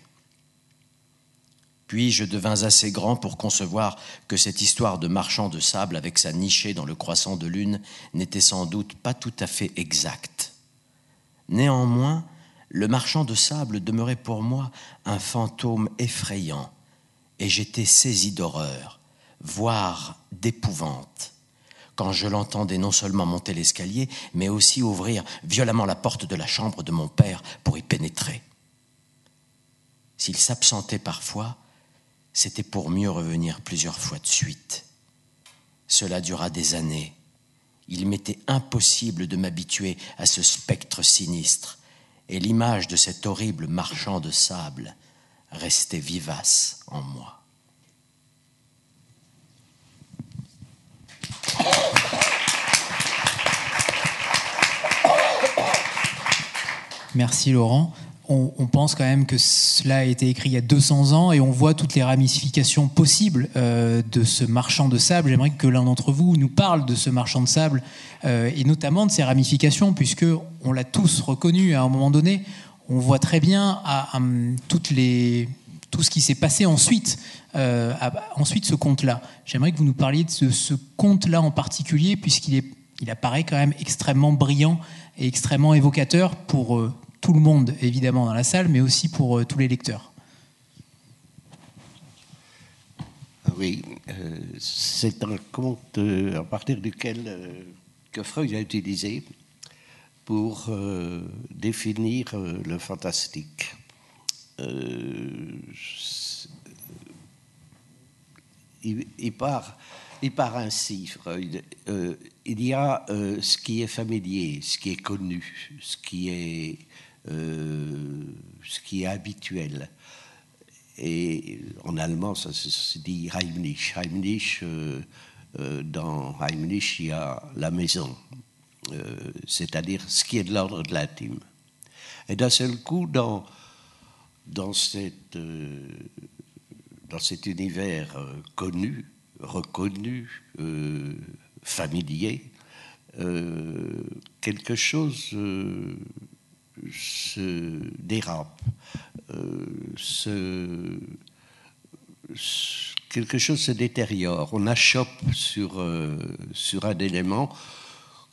G: Puis je devins assez grand pour concevoir que cette histoire de marchand de sable avec sa nichée dans le croissant de lune n'était sans doute pas tout à fait exacte. Néanmoins, le marchand de sable demeurait pour moi un fantôme effrayant, et j'étais saisi d'horreur, voire d'épouvante, quand je l'entendais non seulement monter l'escalier, mais aussi ouvrir violemment la porte de la chambre de mon père pour y pénétrer. S'il s'absentait parfois, c'était pour mieux revenir plusieurs fois de suite. Cela dura des années. Il m'était impossible de m'habituer à ce spectre sinistre, et l'image de cet horrible marchand de sable restait vivace en moi.
B: Merci Laurent on, pense quand même que cela a été écrit il y a 200 ans et on voit toutes les ramifications possibles euh, de ce marchand de sable. J'aimerais que l'un d'entre vous nous parle de ce marchand de sable euh, et notamment de ses ramifications, puisque on l'a tous reconnu à un moment donné. On voit très bien tout ce qui s'est passé ensuite, euh, ensuite ce conte-là. J'aimerais que vous nous parliez de ce, conte-là en particulier, puisqu'il apparaît quand même extrêmement brillant et extrêmement évocateur pour tout le monde, évidemment, dans la salle, mais aussi pour euh, tous les lecteurs.
F: Oui, euh, c'est un conte euh, à partir duquel que Freud a utilisé pour définir le fantastique. il, part, il part ainsi, Freud. il y a ce qui est familier, ce qui est connu, ce qui est ce qui est habituel. Et en allemand, ça se dit Heimlich. Heimlich, euh, euh, dans Heimlich, il y a la maison, c'est-à-dire ce qui est de l'ordre de l'intime. Et d'un seul coup, dans, dans, cette, dans cet univers connu, reconnu, familier, quelque chose se dérape, euh, quelque chose se détériore. On achoppe sur, euh, sur un élément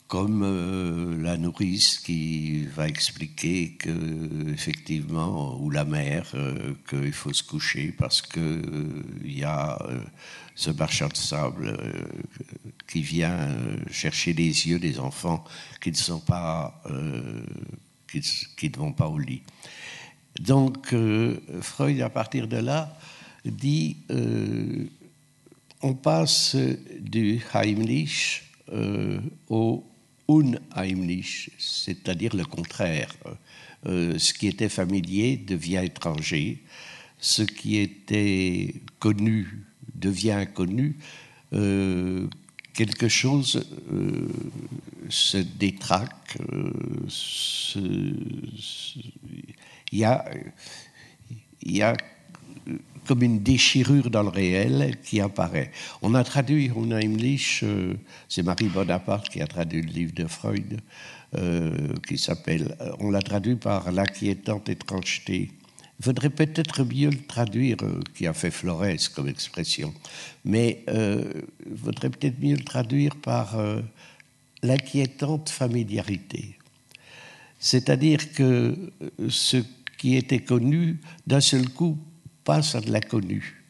F: comme euh, la nourrice qui va expliquer que effectivement ou la mère qu'il faut se coucher parce que il y a ce marchand de sable qui vient chercher les yeux des enfants qui ne sont pas qui, ne vont pas au lit. Donc, euh, Freud, à partir de là, dit euh, on passe du Heimlich euh, au Unheimlich, c'est-à-dire le contraire. ce qui était familier devient étranger, ce qui était connu devient inconnu, quelque chose euh, se détraque, euh, il y, a, y a comme une déchirure dans le réel qui apparaît. On a traduit Unheimlich, euh, c'est Marie Bonaparte qui a traduit le livre de Freud, qui s'appelle, on l'a traduit par l'inquiétante étrangeté il faudrait peut-être mieux le traduire, euh, qui a fait Flores comme expression, mais euh, il faudrait peut-être mieux le traduire par euh, l'inquiétante familiarité. C'est-à-dire que ce qui était connu, d'un seul coup, passe à de l'inconnu.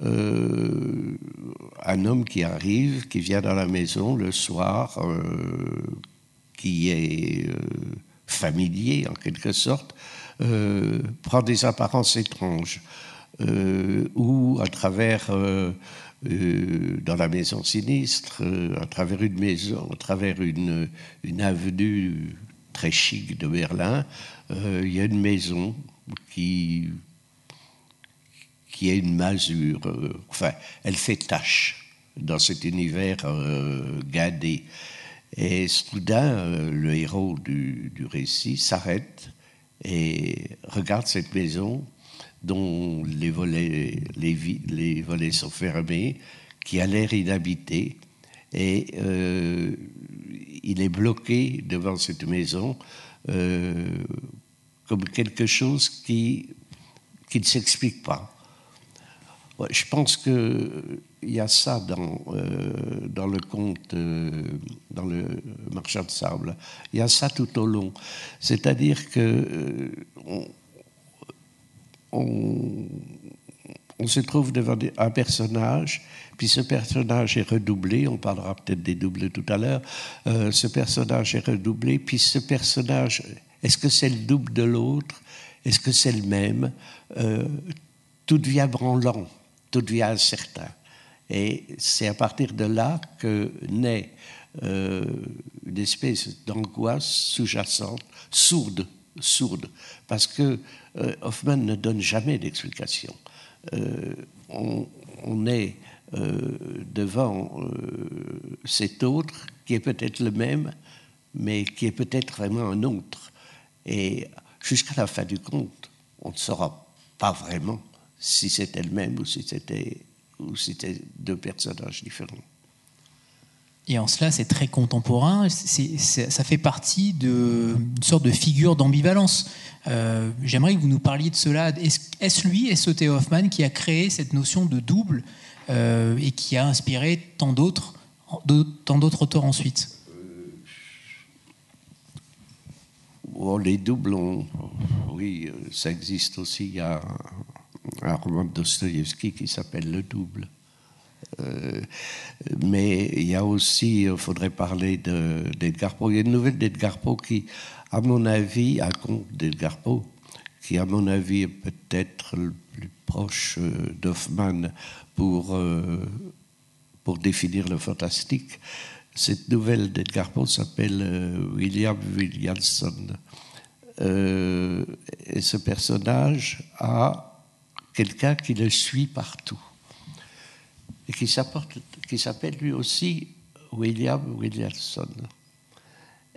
F: un homme qui arrive, qui vient dans la maison le soir, qui est familier en quelque sorte, euh, prend des apparences étranges, euh, ou à travers, euh, dans la maison sinistre, à travers une maison, à travers une, une avenue très chic de Berlin, il y a une maison qui, qui est une masure, enfin, elle fait tâche dans cet univers gadé. Et soudain, le héros du, du récit s'arrête et regarde cette maison dont les volets, les, volets sont fermés, qui a l'air inhabité, et euh, il est bloqué devant cette maison euh, comme quelque chose qui, qui ne s'explique pas. Je pense qu'il y a ça dans, euh, le conte, euh, dans le marchand de sable. Il y a ça tout au long. C'est-à-dire que euh, on, se trouve devant un personnage, puis ce personnage est redoublé, on parlera peut-être des doubles tout à l'heure, ce personnage est redoublé, puis ce personnage, est-ce que c'est le double de l'autre? Est-ce que c'est le même? Tout devient branlant, tout devient incertain. Et c'est à partir de là que naît euh, une espèce d'angoisse sous-jacente, sourde, sourde, parce que euh, Hoffman ne donne jamais d'explication. Euh, on, on est euh, devant cet autre qui est peut-être le même, mais qui est peut-être vraiment un autre. Et jusqu'à la fin du conte, on ne saura pas vraiment si c'était le même ou si c'était si c'était deux personnages différents.
B: Et en cela, c'est très contemporain. Ça fait partie d'une sorte de figure d'ambivalence. Euh, J'aimerais que vous nous parliez de cela. Est-ce lui, est-ce Theo Hoffman, qui a créé cette notion de double euh, et qui a inspiré tant d'autres tant d'autres auteurs ensuite?
F: Bon, les doubles, oui, euh, ça existe aussi. Il y a un, roman de Dostoïevski qui s'appelle Le Double. Euh, mais il y a aussi, il faudrait parler de- d'Edgar Poe. Il y a une nouvelle d'Edgar Poe qui, à mon avis, un conte d'Edgar Poe, qui, à mon avis, est peut-être le plus proche euh, d'Hoffmann pour, euh, pour définir le fantastique. Cette nouvelle d'Edgar Poe s'appelle William Williamson. Et ce personnage a quelqu'un qui le suit partout et qui qui s'appelle lui aussi William Williamson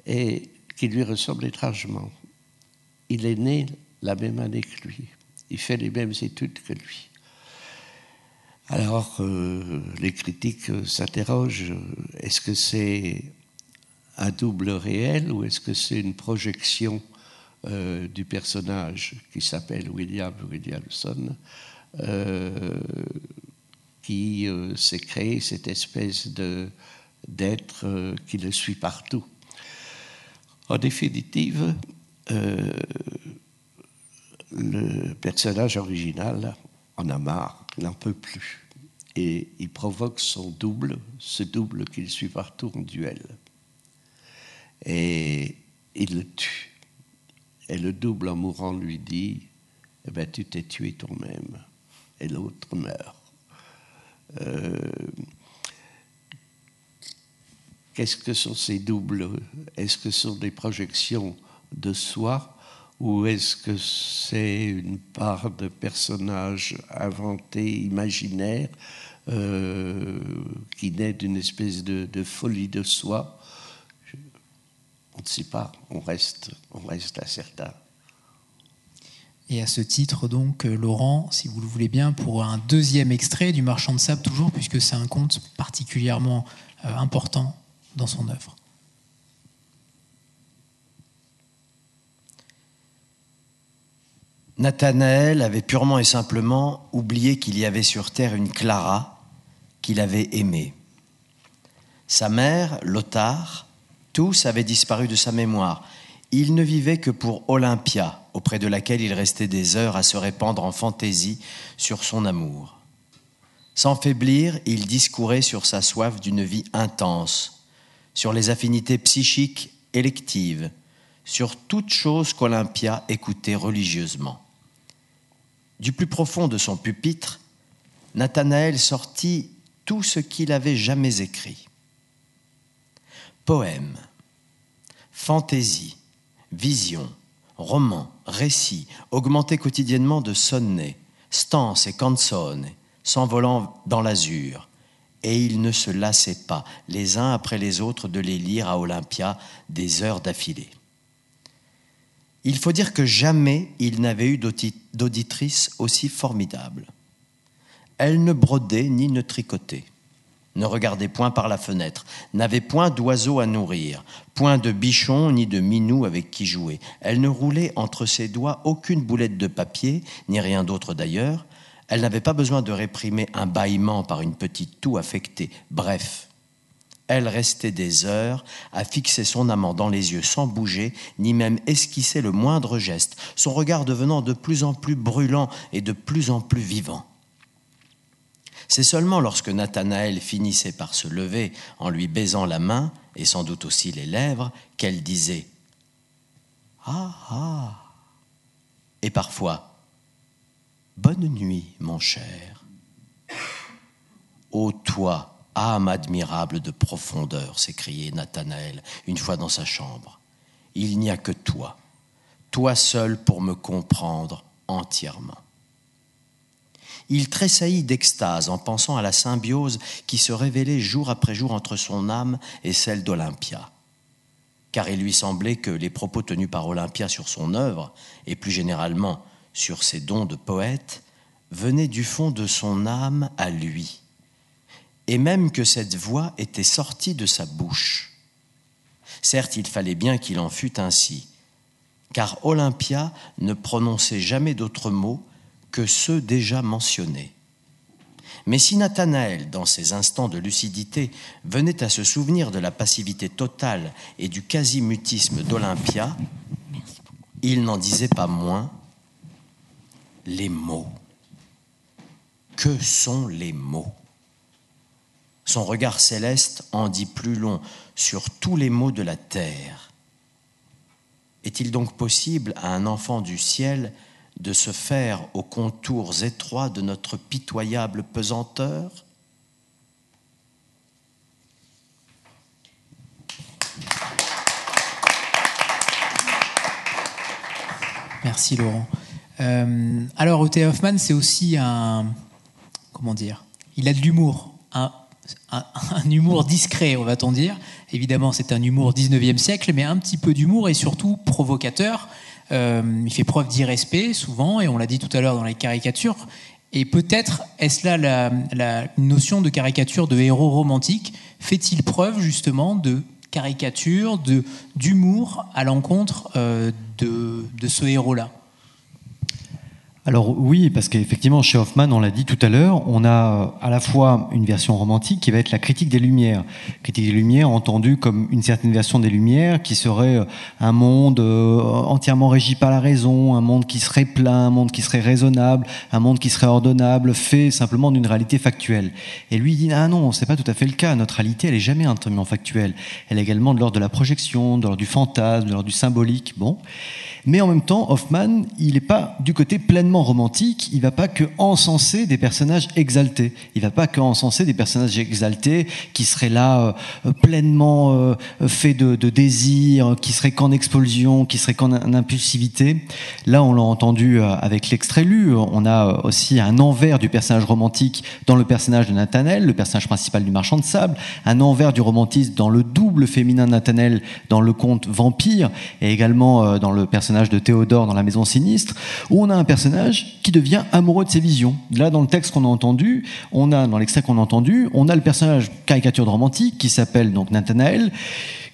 F: et qui lui ressemble étrangement. Il est né la même année que lui. Il fait les mêmes études que lui. Alors, euh, les critiques euh, s'interrogent, est-ce que c'est un double réel ou est-ce que c'est une projection euh, du personnage qui s'appelle William Williamson euh, qui euh, s'est créé cette espèce de d'être qui le suit partout. En définitive, le personnage original en a marre, n'en peut plus. Et il provoque son double, ce double qu'il suit partout en duel. Et il le tue. Et le double en mourant lui dit, eh ben, tu t'es tué toi-même. Et l'autre meurt. Euh, Qu'est-ce que sont ces doubles? Est-ce que ce sont des projections de soi ou est-ce que c'est une part de personnage inventé, imaginaire, euh, qui naît d'une espèce de, folie de soi? On ne sait pas, on reste, on reste incertain.
B: Et à ce titre, donc, euh, Laurent, si vous le voulez bien, pour un deuxième extrait du Marchand de sable, toujours, puisque c'est un conte particulièrement euh, important dans son œuvre.
G: Nathanaël avait purement et simplement oublié qu'il y avait sur terre une Clara qu'il avait aimée. Sa mère, Lothar, tous avaient disparu de sa mémoire. Il ne vivait que pour Olympia, auprès de laquelle il restait des heures à se répandre en fantaisie sur son amour. Sans faiblir, il discourait sur sa soif d'une vie intense, sur les affinités psychiques électives, sur toute chose qu'Olympia écoutait religieusement. Du plus profond de son pupitre, Nathanaël sortit tout ce qu'il avait jamais écrit. Poèmes, fantaisie, visions, romans, récits, augmentés quotidiennement de sonnets, stances et canzone, s'envolant dans l'azur. Et il ne se lassait pas, les uns après les autres, de les lire à Olympia des heures d'affilée. Il faut dire que jamais il n'avait eu d'audi- d'auditrice aussi formidable. Elle ne brodait ni ne tricotait, ne regardait point par la fenêtre, n'avait point d'oiseaux à nourrir, point de bichon ni de minou avec qui jouer. Elle ne roulait entre ses doigts aucune boulette de papier, ni rien d'autre d'ailleurs. Elle n'avait pas besoin de réprimer un bâillement par une petite toux affectée. Bref, elle restait des heures à fixer son amant dans les yeux sans bouger, ni même esquisser le moindre geste, son regard devenant de plus en plus brûlant et de plus en plus vivant. C'est seulement lorsque Nathanaël finissait par se lever en lui baisant la main, et sans doute aussi les lèvres, qu'elle disait Ah ah Et parfois Bonne nuit, mon cher. Ô toi, âme admirable de profondeur, s'écriait Nathanaël une fois dans sa chambre. Il n'y a que toi, toi seul pour me comprendre entièrement. Il tressaillit d'extase en pensant à la symbiose qui se révélait jour après jour entre son âme et celle d'Olympia. Car il lui semblait que les propos tenus par Olympia sur son œuvre, et plus généralement sur ses dons de poète, venaient du fond de son âme à lui, et même que cette voix était sortie de sa bouche. Certes, il fallait bien qu'il en fût ainsi, car Olympia ne prononçait jamais d'autres mots que ceux déjà mentionnés. Mais si Nathanaël, dans ses instants de lucidité, venait à se souvenir de la passivité totale et du quasi-mutisme d'Olympia, il n'en disait pas moins les mots. Que sont les mots? Son regard céleste en dit plus long sur tous les mots de la terre. Est-il donc possible à un enfant du ciel de se faire aux contours étroits de notre pitoyable pesanteur?
B: Merci Laurent. Euh, alors E.T. Hoffman, c'est aussi un... Comment dire Il a de l'humour. Un, humour discret, on va-t-on dire. Évidemment, c'est un humour 19e siècle, mais un petit peu d'humour et surtout provocateur. Euh, il fait preuve d'irrespect souvent, et on l'a dit tout à l'heure dans les caricatures. Et peut-être est-ce là la, notion de caricature de héros romantique Fait-il preuve justement de caricature, de, d'humour à l'encontre euh, de ce héros-là?
D: Alors oui, parce qu'effectivement, chez Hoffman, on l'a dit tout à l'heure, on a à la fois une version romantique qui va être la critique des Lumières. Critique des Lumières entendue comme une certaine version des Lumières qui serait un monde entièrement régi par la raison, un monde qui serait plein, un monde qui serait raisonnable, un monde qui serait ordonnable, fait simplement d'une réalité factuelle. Et lui dit, ah non, c'est pas tout à fait le cas. Notre réalité, elle est jamais intimement factuelle. Elle est également de l'ordre de la projection, de l'ordre du fantasme, de l'ordre du symbolique. Bon. Mais en même temps, Hoffman, il n'est pas du côté pleinement romantique, il va pas que encenser des personnages exaltés. Il va pas que encenser des personnages exaltés qui seraient là euh, pleinement euh, faits de, de, désir, qui seraient qu'en expulsion, qui seraient qu'en impulsivité. Là, on l'a entendu euh, avec l'extrait lu, on a aussi un envers du personnage romantique dans le personnage de Nathanaël, le personnage principal du marchand de sable, un envers du romantisme dans le double féminin de Nathanaël dans le conte Vampire, et également dans le personnage de Théodore dans La Maison Sinistre, où on a un personnage qui devient amoureux de ses visions. Là, dans le texte qu'on a entendu, on a, dans l'extrait qu'on a entendu, on a le personnage caricature de romantique qui s'appelle donc Nathanaël,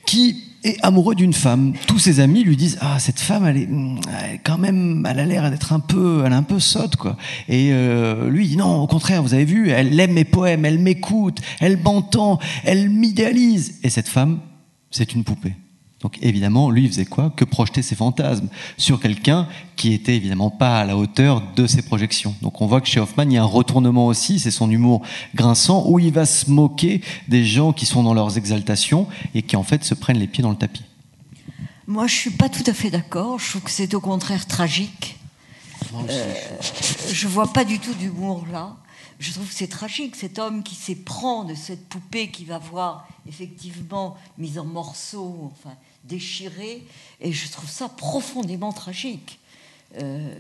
D: qui est amoureux d'une femme. Tous ses amis lui disent ah cette femme elle est, est quand même elle a l'air d'être un peu elle est un peu sotte quoi. Et euh, lui dit non au contraire vous avez vu elle aime mes poèmes elle m'écoute elle m'entend elle m'idéalise et cette femme c'est une poupée. Donc évidemment, lui, il faisait quoi Que projeter ses fantasmes sur quelqu'un qui était évidemment pas à la hauteur de ses projections. Donc on voit que chez Hoffman, il y a un retournement aussi, c'est son humour grinçant, où il va se moquer des gens qui sont dans leurs exaltations et qui en fait se prennent les pieds dans le tapis.
E: Moi, je suis pas tout à fait d'accord. Je trouve que c'est au contraire tragique. Euh, je vois pas du tout d'humour là. Je trouve que c'est tragique, cet homme qui s'éprend de cette poupée qui va voir effectivement mise en morceaux, enfin, déchiré, et je trouve ça profondément tragique. Euh,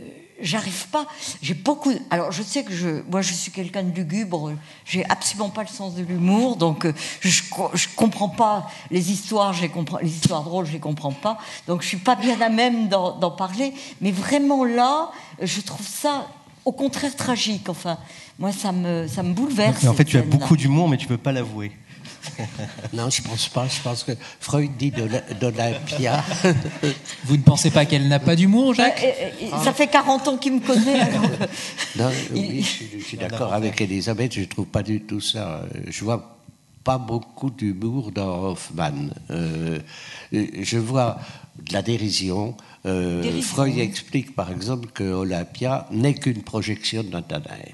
E: J'arrive pas. J'ai beaucoup. Alors, je sais que je, moi, je suis quelqu'un de lugubre. J'ai absolument pas le sens de l'humour, donc euh, je, je comprends pas les histoires. Je les comprends, les histoires drôles, je les comprends pas. Donc, je suis pas bien à même d'en parler. Mais vraiment là, je trouve ça, au contraire, tragique. Enfin, moi, ça me, ça me bouleverse.
D: Mais en fait, tu as beaucoup d'humour, mais tu peux pas l'avouer.
F: Non, je pense pas. Je pense que Freud dit de d'Olympia.
B: Vous ne pensez pas qu'elle n'a pas d'humour, Jacques
E: Euh, euh, Ça fait 40 ans qu'il me connaît. alors, euh,
F: Non, oui, je, suis- je suis d'accord avec Elisabeth, je ne trouve pas du tout ça. Euh, Je vois pas beaucoup d'humour dans Hoffman. Euh, je vois de la dérision. Euh,
E: Dérision,
F: Freud explique par exemple que Olympia n'est qu'une projection de Nathanaël.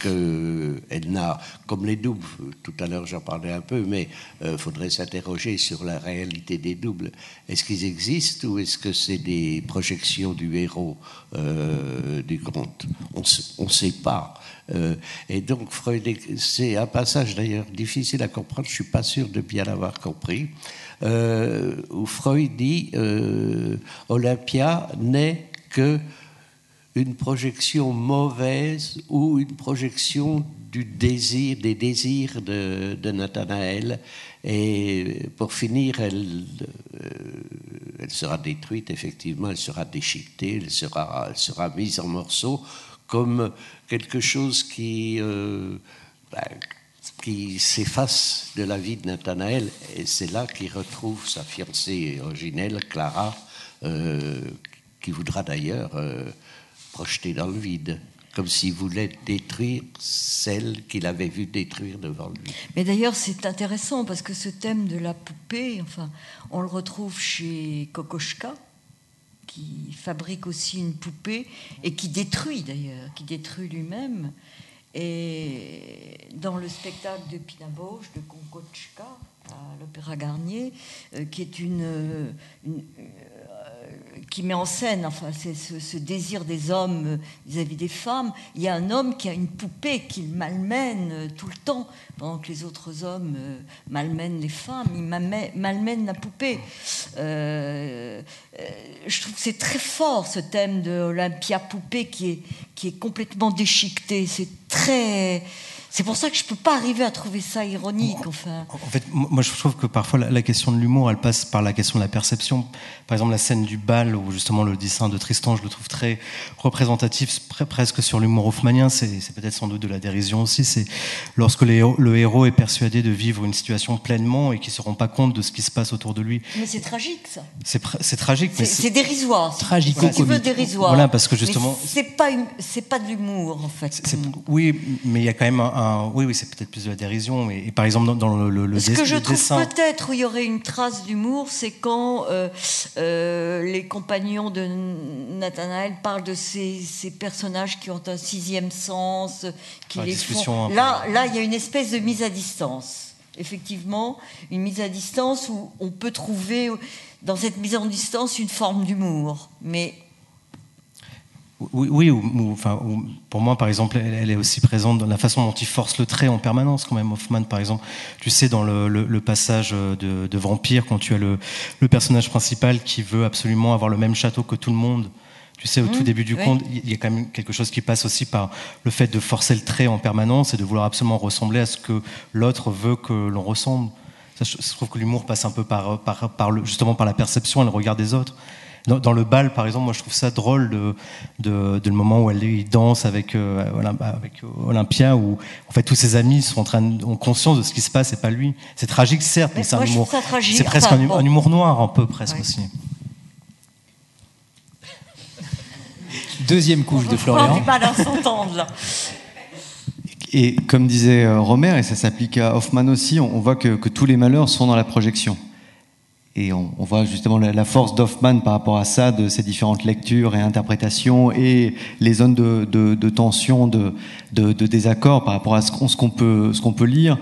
F: Qu'elle n'a, comme les doubles, tout à l'heure j'en parlais un peu, mais il faudrait s'interroger sur la réalité des doubles. Est-ce qu'ils existent ou est-ce que c'est des projections du héros euh, du conte On ne sait pas. Euh, et donc Freud, c'est un passage d'ailleurs difficile à comprendre, je ne suis pas sûr de bien l'avoir compris, euh, où Freud dit euh, Olympia n'est que une projection mauvaise ou une projection du désir, des désirs de, Nathanaël. Et pour finir, elle, euh, elle sera détruite, effectivement, elle sera déchiquetée, elle sera, mise en morceaux comme quelque chose qui, euh, ben, qui s'efface de la vie de Nathanaël. Et c'est là qu'il retrouve sa fiancée originelle, Clara, euh, qui voudra d'ailleurs projeter dans le vide, comme s'il voulait détruire celle qu'il avait vue détruire devant lui.
E: Mais d'ailleurs, c'est intéressant parce que ce thème de la poupée, enfin, on le retrouve chez Kokoschka, qui fabrique aussi une poupée et qui détruit d'ailleurs, qui détruit lui-même. Et dans le spectacle de Pinaboche, de Kokoschka, à l'Opéra Garnier, euh, qui est une, qui met en scène enfin, c'est ce, désir des hommes vis-à-vis -vis des femmes. Il y a un homme qui a une poupée qu'il malmène tout le temps, pendant que les autres hommes malmènent les femmes. Il malmène la poupée. Euh, je trouve que c'est très fort ce thème de l'Olympia poupée qui est, qui est complètement déchiqueté. C'est très. C'est pour ça que je ne peux pas arriver à trouver ça ironique. Enfin.
C: En fait, moi je trouve que parfois la, la question de l'humour, elle passe par la question de la perception. Par exemple, la scène du bal, où justement le dessin de Tristan, je le trouve très représentatif, pre presque sur l'humour hoffmanien. C'est peut-être sans doute de la dérision aussi. C'est lorsque les, le héros est persuadé de vivre une situation pleinement et qu'il ne se rend pas compte de ce qui se passe autour de lui.
E: Mais c'est tragique, ça.
C: C'est tragique.
E: C'est dérisoire.
B: Tragique.
E: Si tu veux dérisoire.
C: Voilà, parce que justement.
E: C'est pas, c'est pas de l'humour, en fait.
C: Oui, mais il y a quand même un. Un oui, oui, c'est peut-être plus de la dérision. Et par exemple, dans, dans le, le,
E: Ce que je trouve peut-être où il y aurait une trace d'humour, c'est quand euh, euh, les compagnons de Nathanaël parlent de ces, ces, personnages qui ont un sixième sens, qui
C: Ah,
E: les font. Là, là, il y a une espèce de mise à distance. Effectivement, une mise à distance où on peut trouver dans cette mise en distance une forme d'humour, mais
C: oui, oui ou, ou, enfin, ou, pour moi, par exemple, elle, elle, est aussi présente dans la façon dont il force le trait en permanence, quand même. Hoffman, par exemple, tu sais, dans le, le, le passage de, de, Vampire, quand tu as le, le, personnage principal qui veut absolument avoir le même château que tout le monde. Tu sais, au mmh, tout début du conte, il y a quand même quelque chose qui passe aussi par le fait de forcer le trait en permanence et de vouloir absolument ressembler à ce que l'autre veut que l'on ressemble. Ça, je, je trouve que l'humour passe un peu par, par, par le, justement par la perception et le regard des autres. Dans, dans, le bal, par exemple, moi je trouve ça drôle de, de, de le moment où elle il danse avec, euh, avec Olympia, où en fait tous ses amis sont en train de, ont conscience de ce qui se passe et pas lui. C'est tragique, certes, mais, mais c'est un humour. C'est presque
E: enfin,
C: un,
E: bon.
C: un, humour noir, un peu presque
E: ouais.
C: aussi.
B: Deuxième couche de Florian.
E: On du mal à s'entendre là.
D: Et comme disait euh, Romer, et ça s'applique à Hoffman aussi, on, on voit que, que tous les malheurs sont dans la projection. Et on, voit justement la, force d'Hoffman par rapport à ça, de ses différentes lectures et interprétations, et les zones de, tension, de, désaccord par rapport à ce qu'on qu peut, lire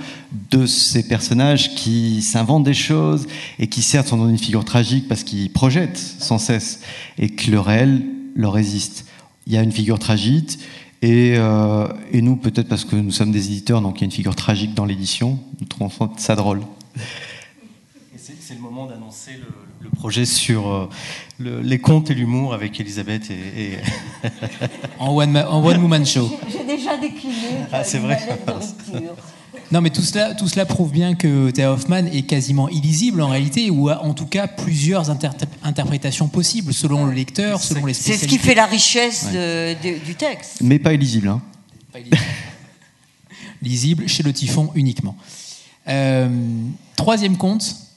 D: de ces personnages qui s'inventent des choses et qui certes sont dans une figure tragique parce qu'ils projettent sans cesse et que le réel leur résiste. Il y a une figure tragique. Et, euh, et nous, peut-être parce que nous sommes des éditeurs, donc il y a une figure tragique dans l'édition, nous trouvons ça drôle
C: moment d'annoncer le, le, projet sur euh, le, les contes et l'humour avec Elisabeth et, et...
B: en, one en one woman show.
E: J'ai déjà décliné.
C: Ah, c'est vrai.
B: Non, mais tout cela, tout cela prouve bien que Thea Hoffman est quasiment illisible en réalité, ou a en tout cas plusieurs inter interprétations possibles selon le lecteur, selon les
E: C'est ce qui fait la richesse ouais. de, de, du texte.
D: Mais pas illisible. Hein.
B: Pas illisible. lisible chez le typhon uniquement. Euh, troisième conte,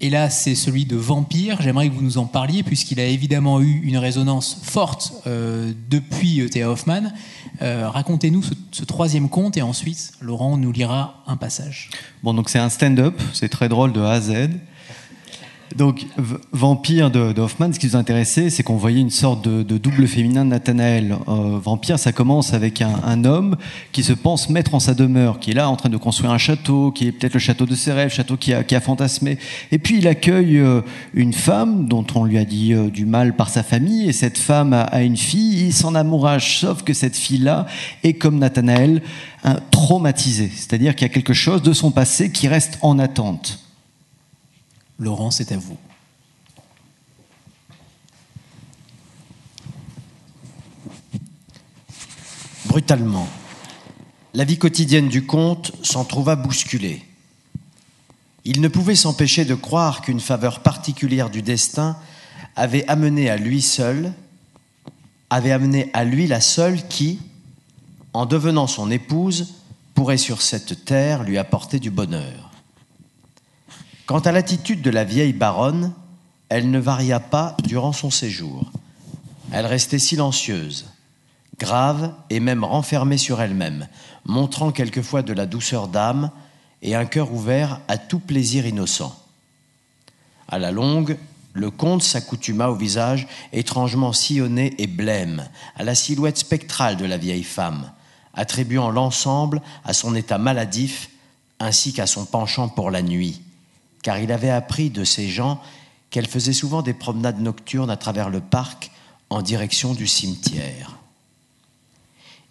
B: et là c'est celui de Vampire. J'aimerais que vous nous en parliez, puisqu'il a évidemment eu une résonance forte euh, depuis Théa Hoffman. Euh, racontez-nous ce, ce, troisième conte, et ensuite Laurent nous lira un passage.
D: Bon, donc c'est un stand-up, c'est très drôle de A à Z. Donc, Vampire de, Hoffman, ce qui nous intéressait, c'est qu'on voyait une sorte de, double féminin de Nathanaël. Euh, Vampire, ça commence avec un, homme qui se pense maître en sa demeure, qui est là en train de construire un château, qui est peut-être le château de ses rêves, château qui a, fantasmé. Et puis, il accueille euh, une femme dont on lui a dit euh, du mal par sa famille, et cette femme a, une fille, il s'en amourage, sauf que cette fille-là est comme Nathanaël, un traumatisé. C'est-à-dire qu'il y a quelque chose de son passé qui reste en attente.
B: Laurent, c'est à vous.
G: Brutalement, la vie quotidienne du comte s'en trouva bousculée. Il ne pouvait s'empêcher de croire qu'une faveur particulière du destin avait amené à lui seul, avait amené à lui la seule qui, en devenant son épouse, pourrait sur cette terre lui apporter du bonheur. Quant à l'attitude de la vieille baronne, elle ne varia pas durant son séjour. Elle restait silencieuse, grave et même renfermée sur elle-même, montrant quelquefois de la douceur d'âme et un cœur ouvert à tout plaisir innocent. À la longue, le comte s'accoutuma au visage étrangement sillonné et blême, à la silhouette spectrale de la vieille femme, attribuant l'ensemble à son état maladif ainsi qu'à son penchant pour la nuit car il avait appris de ces gens qu'elle faisait souvent des promenades nocturnes à travers le parc en direction du cimetière.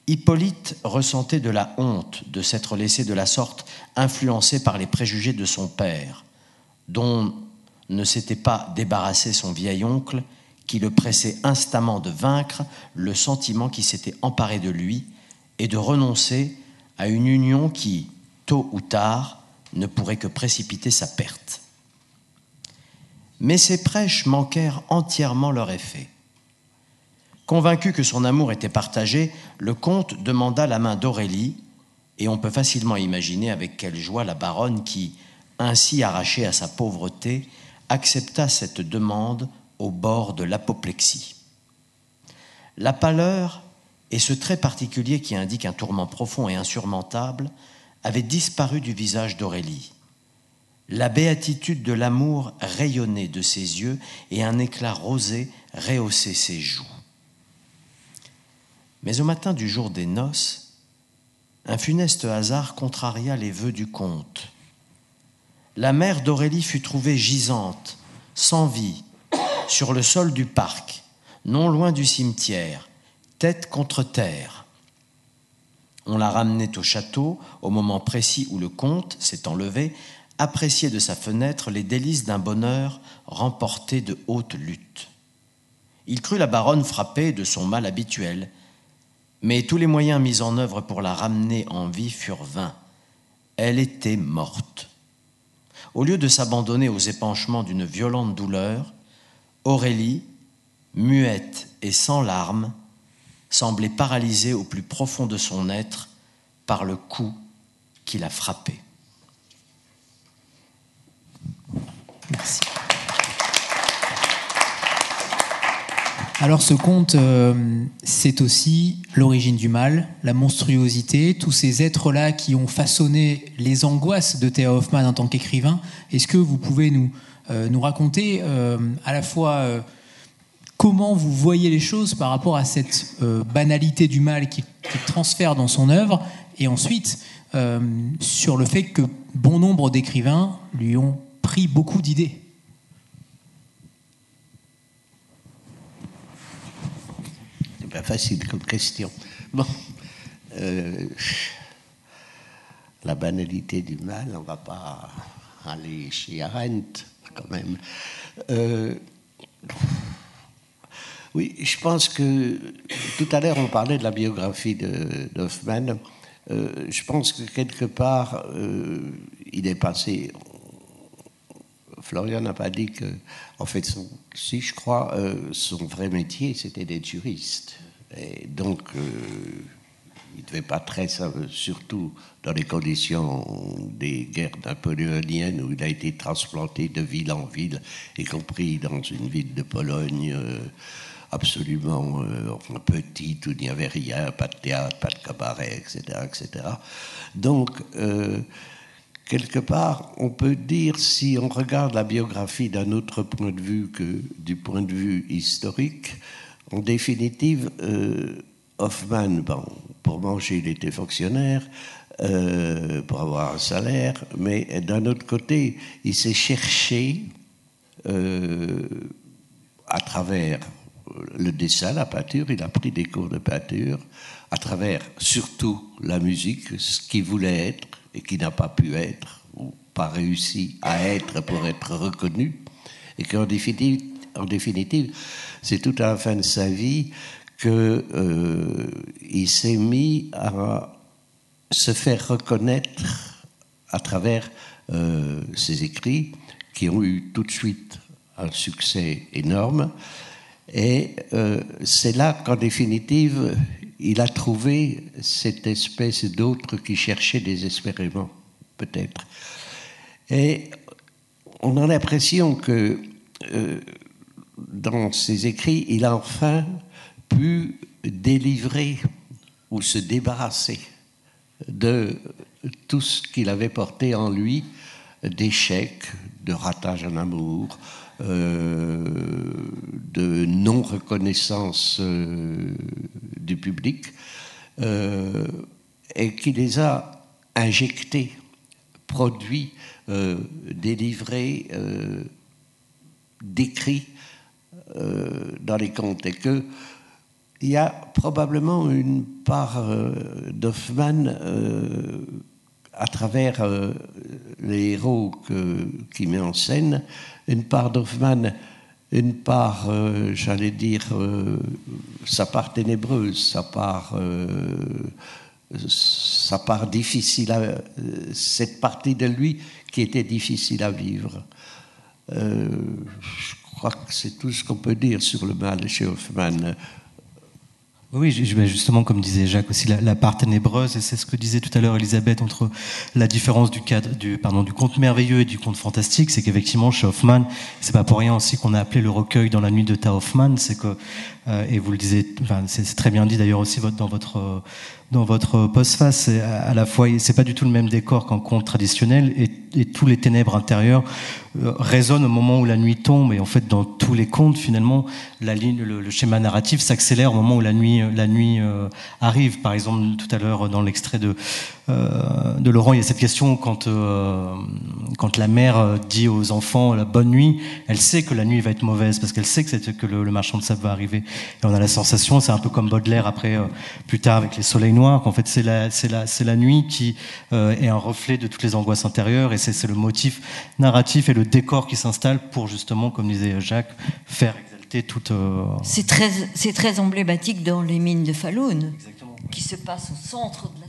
G: Hippolyte ressentait de la honte de s'être laissé de la sorte influencé par les préjugés de son père, dont ne s'était pas débarrassé son vieil oncle, qui le pressait instamment de vaincre le sentiment qui s'était emparé de lui et de renoncer à une union qui, tôt ou tard, ne pourrait que précipiter sa perte. Mais ces prêches manquèrent entièrement leur effet. Convaincu que son amour était partagé, le comte demanda la main d'Aurélie, et on peut facilement imaginer avec quelle joie la baronne qui, ainsi arrachée à sa pauvreté, accepta cette demande au bord de l'apoplexie. La pâleur et ce trait particulier qui indique un tourment profond et insurmontable avait disparu du visage d'Aurélie. La béatitude de l'amour rayonnait de ses yeux et un éclat rosé rehaussait ses joues. Mais au matin du jour des noces, un funeste hasard contraria les vœux du comte. La mère d'Aurélie fut trouvée gisante, sans vie, sur le sol du parc, non loin du cimetière, tête contre terre. On la ramenait au château au moment précis où le comte, s'étant levé, appréciait de sa fenêtre les délices d'un bonheur remporté de haute lutte. Il crut la baronne frappée de son mal habituel, mais tous les moyens mis en œuvre pour la ramener en vie furent vains. Elle était morte. Au lieu de s'abandonner aux épanchements d'une violente douleur, Aurélie, muette et sans larmes, semblait paralysé au plus profond de son être par le coup qui l'a frappé.
B: Alors ce conte, euh, c'est aussi l'origine du mal, la monstruosité, tous ces êtres-là qui ont façonné les angoisses de Théa Hoffmann en tant qu'écrivain. Est-ce que vous pouvez nous, euh, nous raconter euh, à la fois comment vous voyez les choses par rapport à cette euh, banalité du mal qui, qui, transfère dans son œuvre, et ensuite euh, sur le fait que bon nombre d'écrivains lui ont pris beaucoup d'idées.
F: C'est pas facile comme question. Bon, euh, la banalité du mal, on va pas aller chez Arendt quand même. Oui, je pense que tout à l'heure on parlait de la biographie d'Hoffmann. Euh, je pense que quelque part euh, il est passé. Florian n'a pas dit que, en fait, si je crois, euh, son vrai métier c'était d'être juriste. Et donc, il ne devait pas très, surtout dans les conditions des guerres napoléoniennes où il a été transplanté de ville en ville, y compris dans une ville de Pologne absolument euh, petite où il n'y avait rien, pas de théâtre, pas de cabaret, etc. etc. Donc, euh, quelque part, on peut dire, si on regarde la biographie d'un autre point de vue que du point de vue historique, en définitive, Hoffman, bon, pour manger, il était fonctionnaire, euh, pour avoir un salaire, mais d'un autre côté, il s'est cherché euh, à travers le dessin, la peinture, il a pris des cours de peinture, à travers surtout la musique, ce qu'il voulait être et qui n'a pas pu être, ou pas réussi à être pour être reconnu, et qu'en définitive, c'est tout à la fin de sa vie qu'il euh, s'est mis à se faire reconnaître à travers euh, ses écrits qui ont eu tout de suite un succès énorme. Et euh, c'est là qu'en définitive, il a trouvé cette espèce d'autre qui cherchait désespérément, peut-être. Et on a l'impression que dans ses écrits, il a enfin pu délivrer ou se débarrasser de tout ce qu'il avait porté en lui d'échecs, de ratage en amour, euh, de non-reconnaissance euh, du public, euh, et qui les a injectés, produits, délivrés, décrits dans les contes, et que il y a probablement une part euh, d'Hoffmann euh, à travers euh, les héros qu'il met en scène, une part d'Hoffmann, une part, j'allais dire, sa part ténébreuse, sa part, sa part difficile, à, cette partie de lui qui était difficile à vivre. je crois que c'est tout ce qu'on peut dire sur le mal chez Hoffmann.
C: Oui, justement, comme disait Jacques aussi, la, part ténébreuse, et c'est ce que disait tout à l'heure Elisabeth entre la différence du cadre, du, pardon, du conte merveilleux et du conte fantastique, c'est qu'effectivement, chez Hoffman, c'est pas pour rien aussi qu'on a appelé le recueil dans la nuit de Ta Hoffman, c'est que, et vous le disiez, c'est très bien dit d'ailleurs aussi dans votre, dans votre postface, à la fois, c'est pas du tout le même décor qu'en conte traditionnel, et, et, tous les ténèbres intérieures euh, résonnent au moment où la nuit tombe, et en fait, dans tous les contes, finalement, le, schéma narratif s'accélère au moment où la nuit, la nuit euh, arrive. Par exemple, tout à l'heure, dans l'extrait de euh, de Laurent, il y a cette question quand, euh, quand la mère dit aux enfants la bonne nuit, elle sait que la nuit va être mauvaise parce qu'elle sait que, que le, marchand de sable va arriver. Et on a la sensation, c'est un peu comme Baudelaire après, euh, plus tard avec les soleils noirs, qu'en fait c'est la, la, la nuit qui est un reflet de toutes les angoisses intérieures et c'est le motif narratif et le décor qui s'installe pour justement, comme disait Jacques, faire exalter toute.
E: C'est très, très emblématique dans les mines de Falun, qui se passe au centre de la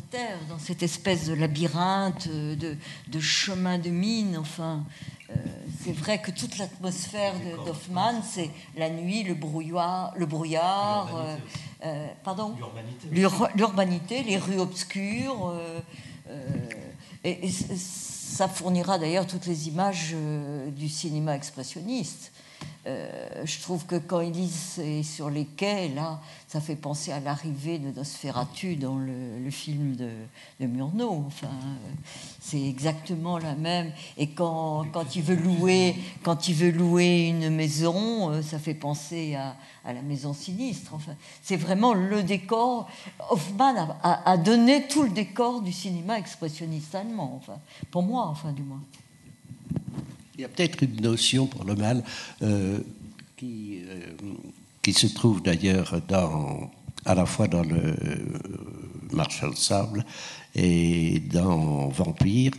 E: dans cette espèce de labyrinthe, de, de chemin de mine. Enfin, euh, c'est vrai que toute l'atmosphère d'Hoffmann, c'est la nuit, le brouillard, le brouillard, l'urbanité, euh, euh, pardon, l'urbanité, les rues obscures. et, ça fournira d'ailleurs toutes les images du cinéma expressionniste. Euh, je trouve que quand Elise est sur les quais, là, ça fait penser à l'arrivée de Nosferatu dans le, film de, de, Murnau. Enfin, euh, c'est exactement la même. Et quand, quand, il veut louer, quand il veut louer une maison, euh, ça fait penser à, la maison sinistre. Enfin, c'est vraiment le décor. Hoffman a, a, donné tout le décor du cinéma expressionniste allemand. Enfin, pour moi, enfin, du moins.
F: Il y a peut-être une notion pour le mal euh, qui, euh, qui, se trouve d'ailleurs à la fois dans le Marshall Sable et dans Vampire,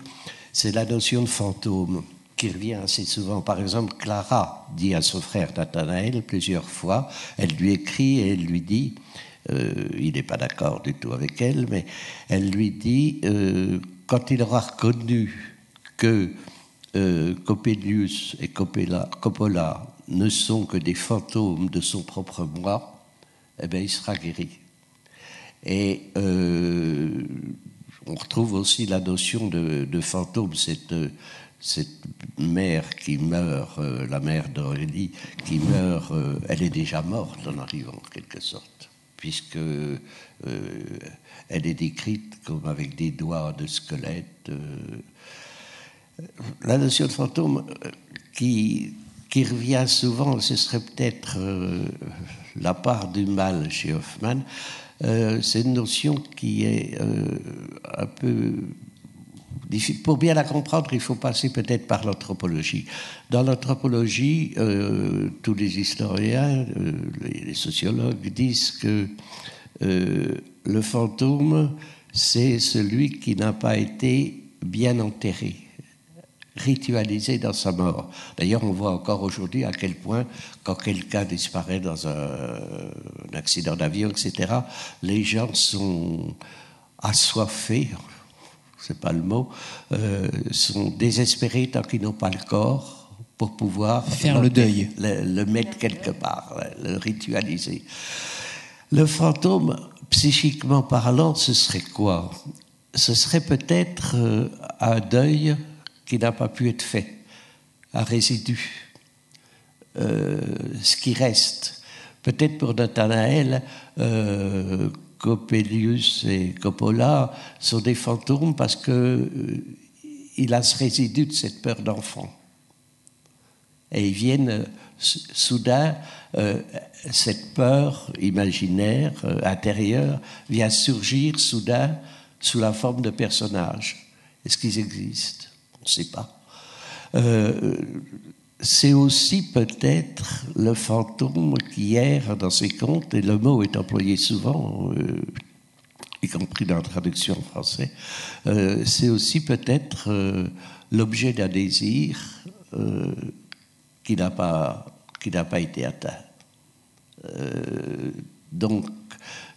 F: c'est la notion de fantôme qui revient assez souvent. Par exemple, Clara dit à son frère Nathanaël plusieurs fois, elle lui écrit et elle lui dit, euh, il n'est pas d'accord du tout avec elle, mais elle lui dit, quand il aura reconnu que euh, Coppelius et Coppola, ne sont que des fantômes de son propre moi, eh bien, il sera guéri. Et on retrouve aussi la notion de, fantôme, cette, mère qui meurt, la mère d'Aurélie, qui meurt, elle est déjà morte en arrivant en quelque sorte, puisque elle est décrite comme avec des doigts de squelette. La notion de fantôme qui, qui revient souvent, ce serait peut-être euh, la part du mal chez Hoffman. Euh, c'est une notion qui est euh, un peu difficile. Pour bien la comprendre, il faut passer peut-être par l'anthropologie. Dans l'anthropologie, tous les historiens, les sociologues disent que le fantôme, c'est celui qui n'a pas été bien enterré ritualisé dans sa mort. D'ailleurs, on voit encore aujourd'hui à quel point, quand quelqu'un disparaît dans un, accident d'avion, etc., les gens sont assoiffés, c'est pas le mot, euh, sont désespérés tant qu'ils n'ont pas le corps pour pouvoir
B: faire le deuil,
F: le, mettre quelque part, le ritualiser. Le fantôme, psychiquement parlant, ce serait quoi? Ce serait peut-être euh, un deuil qui n'a pas pu être fait, un résidu, euh, ce qui reste. Peut-être pour Nathanaël, euh, Coppelius et Coppola sont des fantômes parce que euh, a ce résidu de cette peur d'enfant. Et ils viennent euh, soudain, cette peur imaginaire, intérieure, vient surgir soudain sous la forme de personnages. Est-ce qu'ils existent? Ne sait pas. Euh, c'est aussi peut-être le fantôme qui erre dans ses contes, et le mot est employé souvent, euh, y compris dans la traduction en français, euh, c'est aussi peut-être l'objet d'un désir qui n'a pas, qui n'a pas été atteint. donc,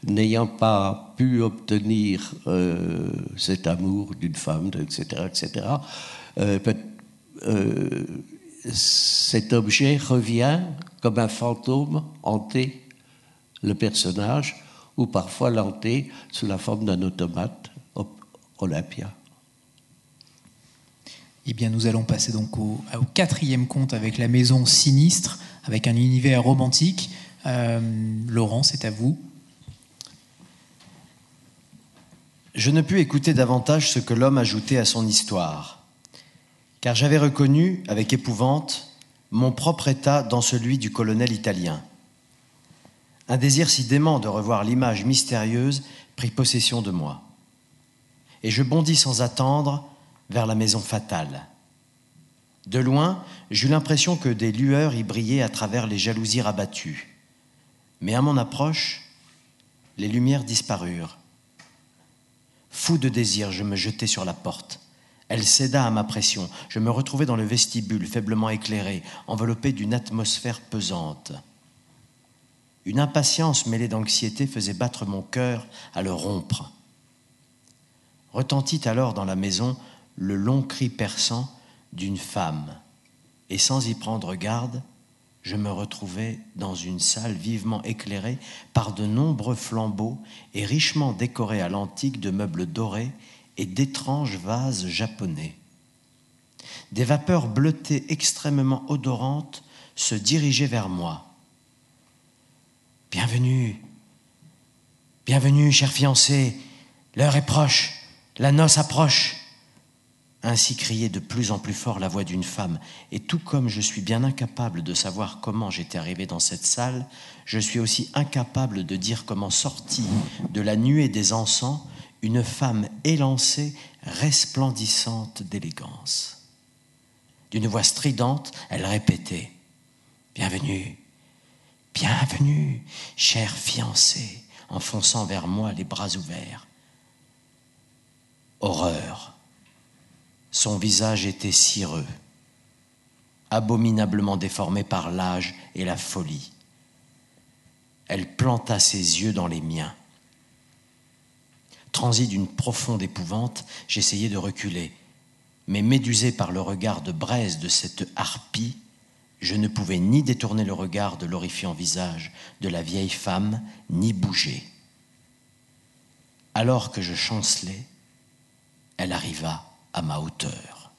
F: n'ayant pas pu obtenir cet amour d'une femme, etc., etc., euh, euh, cet objet revient comme un fantôme hanté le personnage, ou parfois l'hanté sous la forme d'un automate, Olympia.
B: Eh bien, nous allons passer donc au, quatrième conte avec la maison sinistre, avec un univers romantique. Euh, Laurent, c'est à vous.
G: Je ne pus écouter davantage ce que l'homme ajoutait à son histoire car j'avais reconnu, avec épouvante, mon propre état dans celui du colonel italien. Un désir si dément de revoir l'image mystérieuse prit possession de moi. Et je bondis sans attendre vers la maison fatale. De loin, j'eus l'impression que des lueurs y brillaient à travers les jalousies rabattues. Mais à mon approche, les lumières disparurent. Fou de désir, je me jetai sur la porte. Elle céda à ma pression. Je me retrouvai dans le vestibule, faiblement éclairé, enveloppé d'une atmosphère pesante. Une impatience mêlée d'anxiété faisait battre mon cœur à le rompre. Retentit alors dans la maison le long cri perçant d'une femme, et sans y prendre garde, je me retrouvai dans une salle vivement éclairée par de nombreux flambeaux et richement décorée à l'antique de meubles dorés et d'étranges vases japonais. Des vapeurs bleutées extrêmement odorantes se dirigeaient vers moi. Bienvenue, bienvenue, cher fiancé, l'heure est proche, la noce approche. Ainsi criait de plus en plus fort la voix d'une femme, et tout comme je suis bien incapable de savoir comment j'étais arrivé dans cette salle, je suis aussi incapable de dire comment sorti de la nuée des encens une femme élancée, resplendissante d'élégance. D'une voix stridente, elle répétait Bienvenue, bienvenue, cher fiancé, enfonçant vers moi les bras ouverts. Horreur. Son visage était cireux, abominablement déformé par l'âge et la folie. Elle planta ses yeux dans les miens. Transi d'une profonde épouvante, j'essayais de reculer. Mais médusé par le regard de braise de cette harpie, je ne pouvais ni détourner le regard de l'horrifiant visage de la vieille femme, ni bouger. Alors que je chancelais, elle arriva à ma hauteur.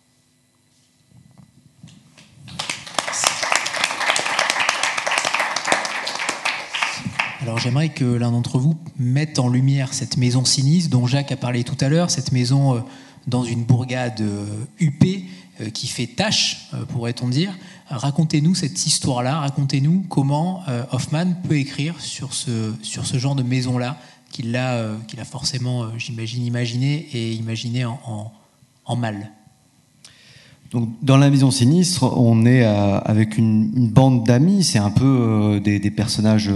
B: Alors j'aimerais que l'un d'entre vous mette en lumière cette maison sinistre dont Jacques a parlé tout à l'heure, cette maison euh, dans une bourgade euh, huppée euh, qui fait tâche, pourrait-on dire. Racontez-nous cette histoire-là, racontez-nous comment Hoffman peut écrire sur ce, genre de maison-là qu'il a, qu'il a forcément, j'imagine, imaginé et imaginé en,
D: Donc, dans la maison sinistre, on est avec une, bande d'amis, c'est un peu des, des, personnages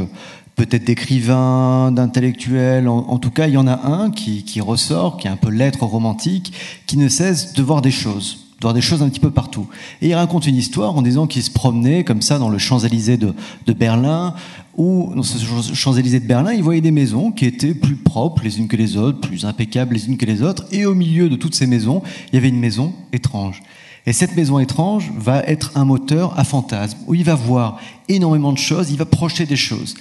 D: peut-être d'écrivains, d'intellectuels. En, tout cas, il y en a un qui, ressort, qui est un peu l'être romantique, qui ne cesse de voir des choses, de voir des choses un petit peu partout. Et il raconte une histoire en disant qu'il se promenait comme ça dans le Champs-Élysées de, Berlin, où dans ce Champs-Élysées de Berlin, il voyait des maisons qui étaient plus propres les unes que les autres, plus impeccables les unes que les autres, et au milieu de toutes ces maisons, il y avait une maison étrange. Et cette maison étrange va être un moteur à fantasme, où il va voir énormément de choses, il va projeter des choses.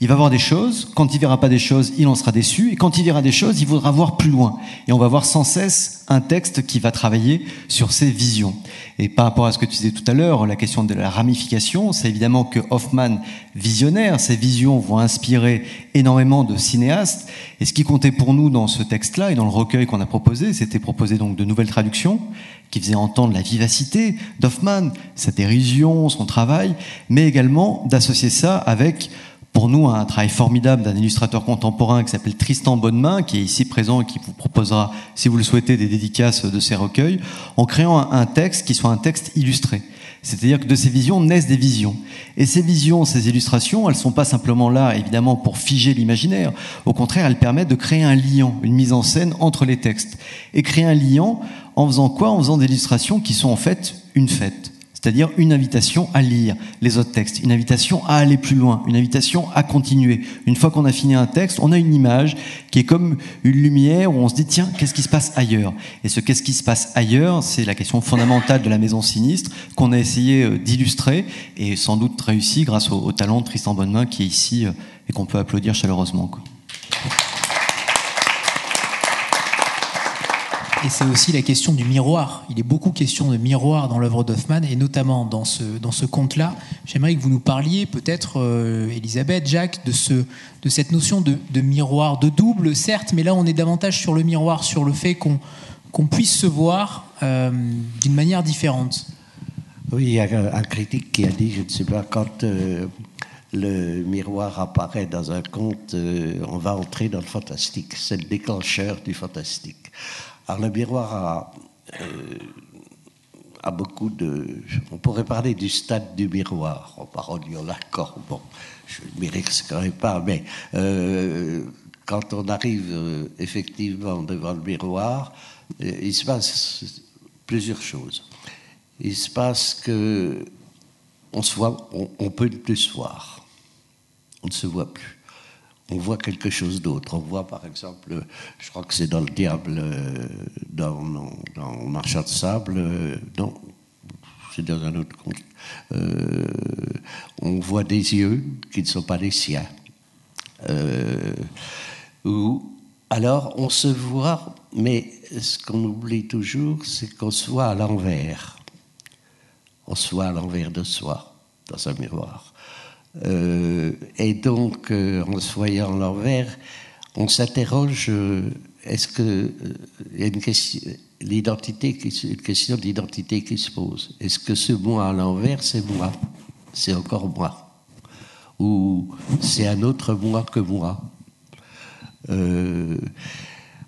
D: Il va voir des choses, quand il verra pas des choses, il en sera déçu, et quand il verra des choses, il voudra voir plus loin. Et on va voir sans cesse un texte qui va travailler sur ses visions. Et par rapport à ce que tu disais tout à l'heure, la question de la ramification, c'est évidemment que Hoffman, visionnaire, ses visions vont inspirer énormément de cinéastes. Et ce qui comptait pour nous dans ce texte-là et dans le recueil qu'on a proposé, c'était proposer donc de nouvelles traductions qui faisaient entendre la vivacité d'Hoffman, sa dérision, son travail, mais également d'associer ça avec pour nous un travail formidable d'un illustrateur contemporain qui s'appelle Tristan Bonnemain, qui est ici présent et qui vous proposera, si vous le souhaitez, des dédicaces de ses recueils, en créant un, texte qui soit un texte illustré. C'est-à-dire que de ces visions naissent des visions. Et ces visions, ces illustrations, elles ne sont pas simplement là, évidemment, pour figer l'imaginaire. Au contraire, elles permettent de créer un lien, une mise en scène entre les textes. Et créer un lien en faisant quoi? En faisant des illustrations qui sont en fait une fête c'est-à-dire une invitation à lire les autres textes, une invitation à aller plus loin, une invitation à continuer. Une fois qu'on a fini un texte, on a une image qui est comme une lumière où on se dit tiens, qu'est-ce qui se passe ailleurs? Et ce qu'est-ce qui se passe ailleurs, c'est la question fondamentale de la maison sinistre qu'on a essayé euh, d'illustrer et sans doute réussi grâce au, talent de Tristan Bonnemain qui est ici euh, et qu'on peut applaudir chaleureusement.
B: Et c'est aussi la question du miroir. Il est beaucoup question de miroir dans l'œuvre d'Hoffmann, et notamment dans ce, dans ce conte-là. J'aimerais que vous nous parliez, peut-être, euh, Elisabeth, Jacques, de, ce, de cette notion de, de, miroir, de double, certes, mais là, on est davantage sur le miroir, sur le fait qu'on qu'on puisse se voir euh, d'une manière différente.
F: Oui, il y a un critique qui a dit, je ne sais pas, quand euh, le miroir apparaît dans un conte, on va entrer dans le fantastique. C'est le déclencheur du fantastique. Alors le miroir euh, a, beaucoup de... On pourrait parler du stade du miroir, en parole l'accord. Bon, je ne m'y risquerai pas, mais euh, quand on arrive euh, effectivement devant le miroir, il se passe plusieurs choses. Il se passe que on se voit, on, peut plus se voir. On ne se voit plus on voit quelque chose d'autre. On voit par exemple, je crois que c'est dans le diable, euh, dans, dans, Marchand de sable, euh, non, c'est dans un autre conte. Euh, on voit des yeux qui ne sont pas les siens. alors on se voit, mais ce qu'on oublie toujours, c'est qu'on se voit à l'envers. On se voit à l'envers de soi, dans un miroir. Euh, et donc, euh, en se voyant l'envers, on s'interroge euh, est-ce que l'identité, une question d'identité qui se pose. Est-ce que ce moi à l'envers, c'est moi? C'est encore moi. Ou c'est un autre moi que moi?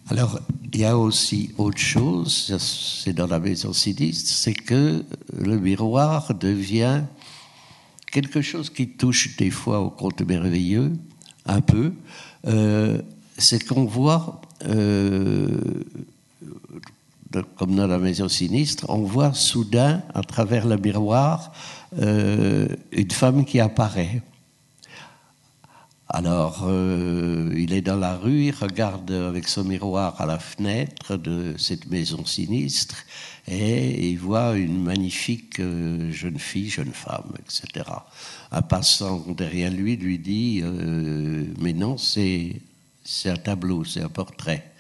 F: Alors, il y a aussi autre chose, c'est dans la maison sinistre, c'est que le miroir devient quelque chose qui touche des fois au conte merveilleux, un peu, euh, c'est qu'on voit, euh, comme dans la maison sinistre, on voit soudain, à travers le miroir, euh, une femme qui apparaît. Alors, il est dans la rue, il regarde avec son miroir à la fenêtre de cette maison sinistre, et il voit une magnifique euh, jeune fille, jeune femme, etc. Un passant derrière lui lui dit euh, Mais non, c'est un tableau, c'est un portrait.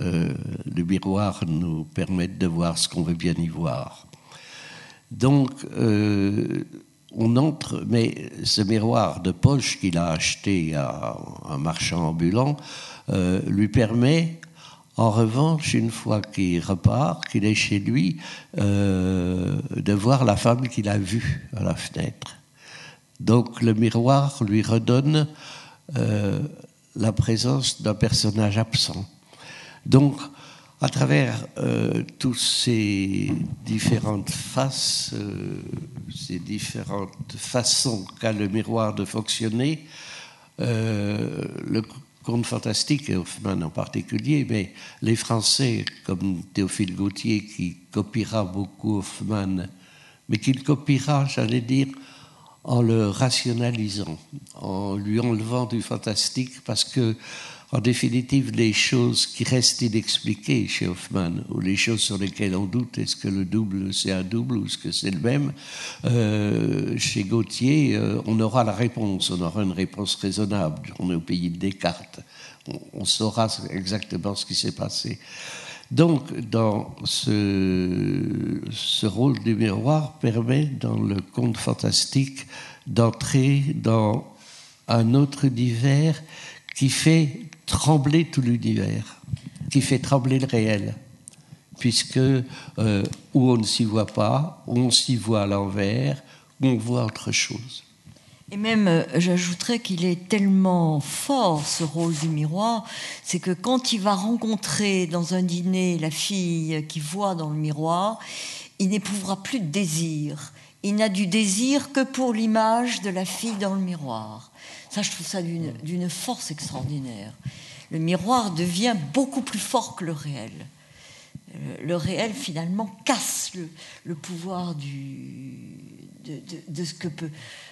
F: Euh, le miroir nous permet de voir ce qu'on veut bien y voir. Donc, euh, on entre, mais ce miroir de poche qu'il a acheté à un marchand ambulant lui permet, en revanche, une fois qu'il repart, qu'il est chez lui, de voir la femme qu'il a vue à la fenêtre. Donc le miroir lui redonne la présence d'un personnage absent. Donc, à travers euh, toutes ces différentes faces, euh, ces différentes façons qu'a le miroir de fonctionner, euh, le conte fantastique, et Hoffman en particulier, mais les Français, comme Théophile Gautier, qui copiera beaucoup Hoffman, mais qu'il copiera, j'allais dire, en le rationalisant, en lui enlevant du fantastique, parce que en définitive, les choses qui restent inexpliquées chez Hoffman, ou les choses sur lesquelles on doute, est-ce que le double c'est un double ou est-ce que c'est le même, euh, chez Gauthier, euh, on aura la réponse, on aura une réponse raisonnable. On est au pays de Descartes, on, saura exactement ce qui s'est passé. Donc, dans ce, ce, rôle du miroir permet, dans le conte fantastique, d'entrer dans un autre univers qui fait trembler tout l'univers, qui fait trembler le réel, puisque euh, où on ne s'y voit pas, où on s'y voit à l'envers, où on voit autre chose.
E: Et même, euh, j'ajouterais qu'il est tellement fort, ce rôle du miroir, c'est que quand il va rencontrer dans un dîner la fille qui voit dans le miroir, il n'éprouvera plus de désir. Il n'a du désir que pour l'image de la fille dans le miroir. Ça, je trouve ça d'une force extraordinaire. Le miroir devient beaucoup plus fort que le réel. Euh, le réel, finalement, casse le, pouvoir du, de, ce, que peut,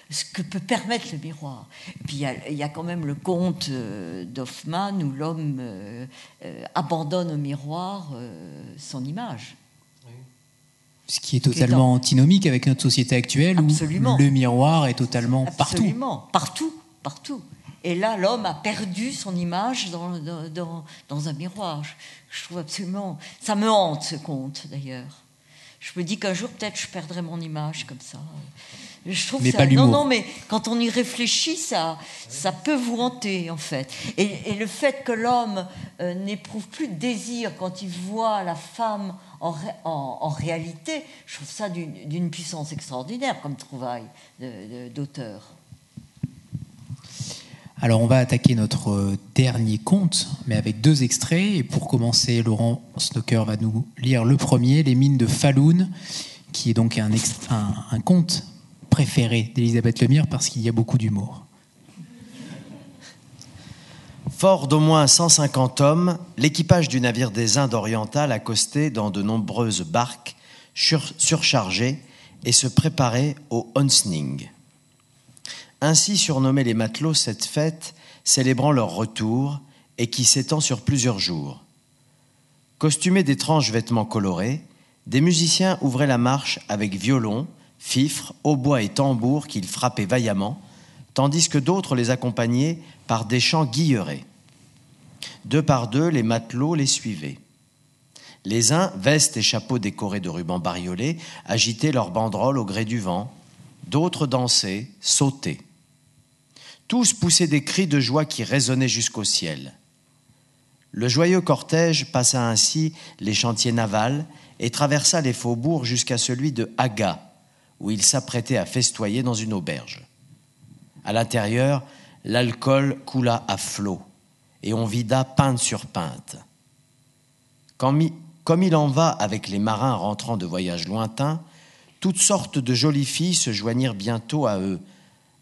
E: ce que peut permettre le miroir. Et puis, il y, a, quand même le conte euh, d'Hoffmann où l'homme euh, abandonne au miroir son image.
B: Ce qui est totalement antinomique avec notre société actuelle
E: Absolument.
B: où le miroir est totalement
E: Absolument. partout partout. Et là, l'homme a perdu son image dans, dans, dans, un miroir. Je, trouve absolument. Ça me hante, ce conte, d'ailleurs. Je me dis qu'un jour, peut-être, je perdrai mon image comme ça. Je trouve
B: mais
E: ça...
B: pas
E: non, non, mais quand on y réfléchit, ça, ça peut vous hanter, en fait. Et, le fait que l'homme euh, n'éprouve plus de désir quand il voit la femme en, en, en réalité, je trouve ça d'une puissance extraordinaire comme trouvaille d'auteur.
B: Alors on va attaquer notre euh, dernier conte, mais avec deux extraits. Et pour commencer, Laurent Snoker va nous lire le premier, Les mines de Falloun, qui est donc un, un, conte préféré d'Elisabeth Lemire parce qu'il y a beaucoup d'humour.
G: Fort d'au moins 150 hommes, l'équipage du navire des Indes orientales accostait dans de nombreuses barques surchargées et se préparait au Onsning. Ainsi surnommaient les matelots cette fête célébrant leur retour et qui s'étend sur plusieurs jours. Costumés d'étranges vêtements colorés, des musiciens ouvraient la marche avec violon, fifre, hautbois et tambour qu'ils frappaient vaillamment, tandis que d'autres les accompagnaient par des chants guillerets. Deux par deux, les matelots les suivaient. Les uns, vestes et chapeaux décorés de rubans bariolés, agitaient leurs banderoles au gré du vent, d'autres dansaient, sautaient. Tous poussaient des cris de joie qui résonnaient jusqu'au ciel. Le joyeux cortège passa ainsi les chantiers navals et traversa les faubourgs jusqu'à celui de Haga, où il s'apprêtait à festoyer dans une auberge. À l'intérieur, l'alcool coula à flots et on vida pinte sur pinte. Comme il en va avec les marins rentrant de voyages lointains, toutes sortes de jolies filles se joignirent bientôt à eux,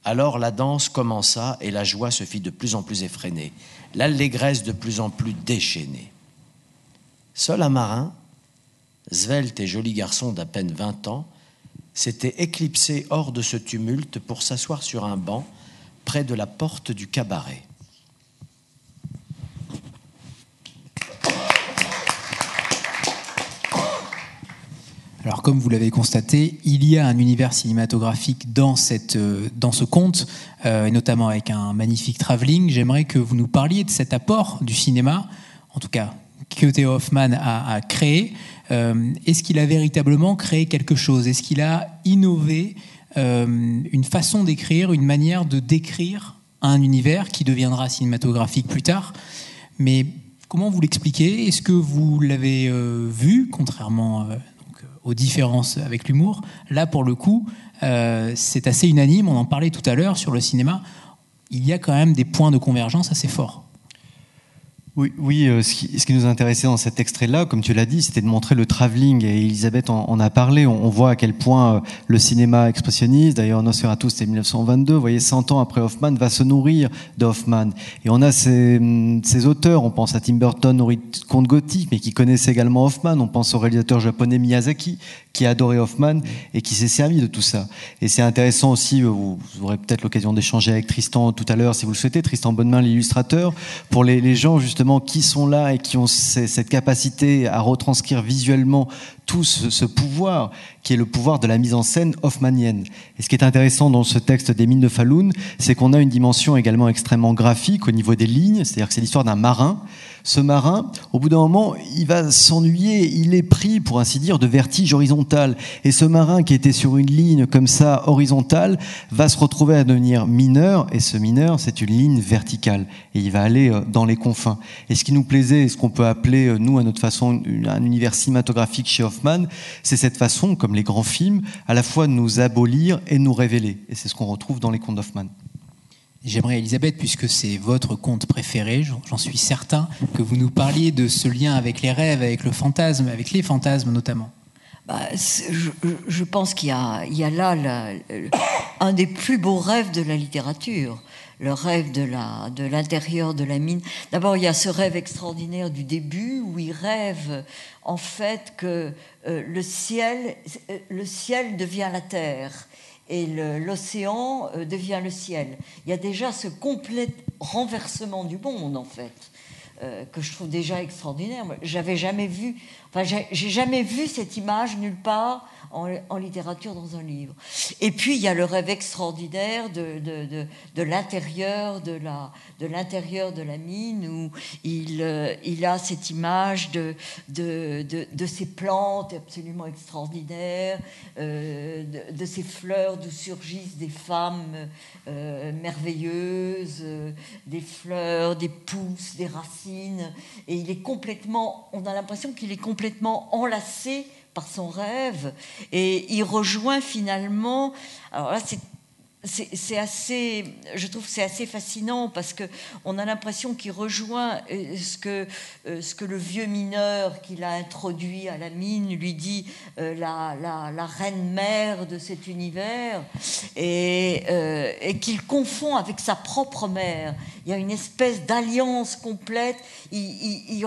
G: alors la danse commença et la joie se fit de plus en plus effrénée, l'allégresse de plus en plus déchaînée. Seul un marin, svelte et joli garçon d'à peine vingt ans, s'était éclipsé hors de ce tumulte pour s'asseoir sur un banc près de la porte du cabaret.
B: Alors comme vous l'avez constaté, il y a un univers cinématographique dans, cette, euh, dans ce conte, euh, et notamment avec un magnifique travelling. J'aimerais que vous nous parliez de cet apport du cinéma, en tout cas que Theo Hoffman a, créé. Euh, Est-ce qu'il a véritablement créé quelque chose? Est-ce qu'il a innové une façon d'écrire, une manière de décrire un univers qui deviendra cinématographique plus tard? Mais comment vous l'expliquez? Est-ce que vous l'avez vu, contrairement aux différences avec l'humour Là, pour le coup, euh, c'est assez unanime. On en parlait tout à l'heure sur le cinéma. Il y a quand même des points de convergence assez forts.
D: Oui, oui euh, ce, qui, ce, qui, nous intéressait dans cet extrait-là, comme tu l'as dit, c'était de montrer le travelling, et Elisabeth en, en a parlé. On, on, voit à quel point euh, le cinéma expressionniste, d'ailleurs Nosferatu c'était 1922, vous voyez, 100 ans après Hoffman, va se nourrir de Hoffman. Et on a ces, ces auteurs, on pense à Tim Burton, Nourrit conte gothique, mais qui connaissaient également Hoffman. On pense au réalisateur japonais Miyazaki, qui adorait Hoffman et qui s'est servi de tout ça. Et c'est intéressant aussi, vous, vous aurez peut-être l'occasion d'échanger avec Tristan tout à l'heure, si vous le souhaitez, Tristan Bonnemain, l'illustrateur, pour les, les gens justement qui sont là et qui ont cette capacité à retranscrire visuellement tout ce, ce, pouvoir qui est le pouvoir de la mise en scène hoffmanienne. Et ce qui est intéressant dans ce texte des mines de Falun, c'est qu'on a une dimension également extrêmement graphique au niveau des lignes, c'est-à-dire que c'est l'histoire d'un marin. Ce marin, au bout d'un moment, il va s'ennuyer, il est pris, pour ainsi dire, de vertige horizontal. Et ce marin qui était sur une ligne comme ça, horizontale, va se retrouver à devenir mineur, et ce mineur, c'est une ligne verticale. Et il va aller dans les confins. Et ce qui nous plaisait, ce qu'on peut appeler, nous, à notre façon, un univers cinématographique chez Hoffman, c'est cette façon, comme les grands films, à la fois de nous abolir et nous révéler. Et c'est ce qu'on retrouve dans les contes d'Hoffman.
B: J'aimerais, Elisabeth, puisque c'est votre conte préféré, j'en suis certain, que vous nous parliez de ce lien avec les rêves, avec le fantasme, avec les fantasmes notamment.
E: Bah, je, pense qu'il y, a là un des plus beaux rêves de la littérature le rêve de l'intérieur de la mine. D'abord, il y a ce rêve extraordinaire du début où il rêve en fait que euh, ciel le ciel devient la terre et l'océan euh, devient le ciel. Il y a déjà ce complet renversement du monde en fait. Euh, que je trouve déjà extraordinaire. J'avais jamais vu, enfin, j'ai jamais vu cette image nulle part en, littérature dans un livre. Et puis il y a le rêve extraordinaire de, l'intérieur de la, mine où il, euh, a cette image de, ces plantes absolument extraordinaires, euh, de, ces fleurs d'où surgissent des femmes euh, merveilleuses, des fleurs, des pousses, des racines et il est complètement, on a l'impression qu'il est complètement enlacé par son rêve. Et il rejoint finalement, alors là c'est c'est assez, je trouve c'est assez fascinant parce que on a l'impression qu'il rejoint euh, ce que euh, ce que le vieux mineur qu'il a introduit à la mine lui dit euh, la, la, reine mère de cet univers et, qu'il confond avec sa propre mère. Il y a une espèce d'alliance complète. Il,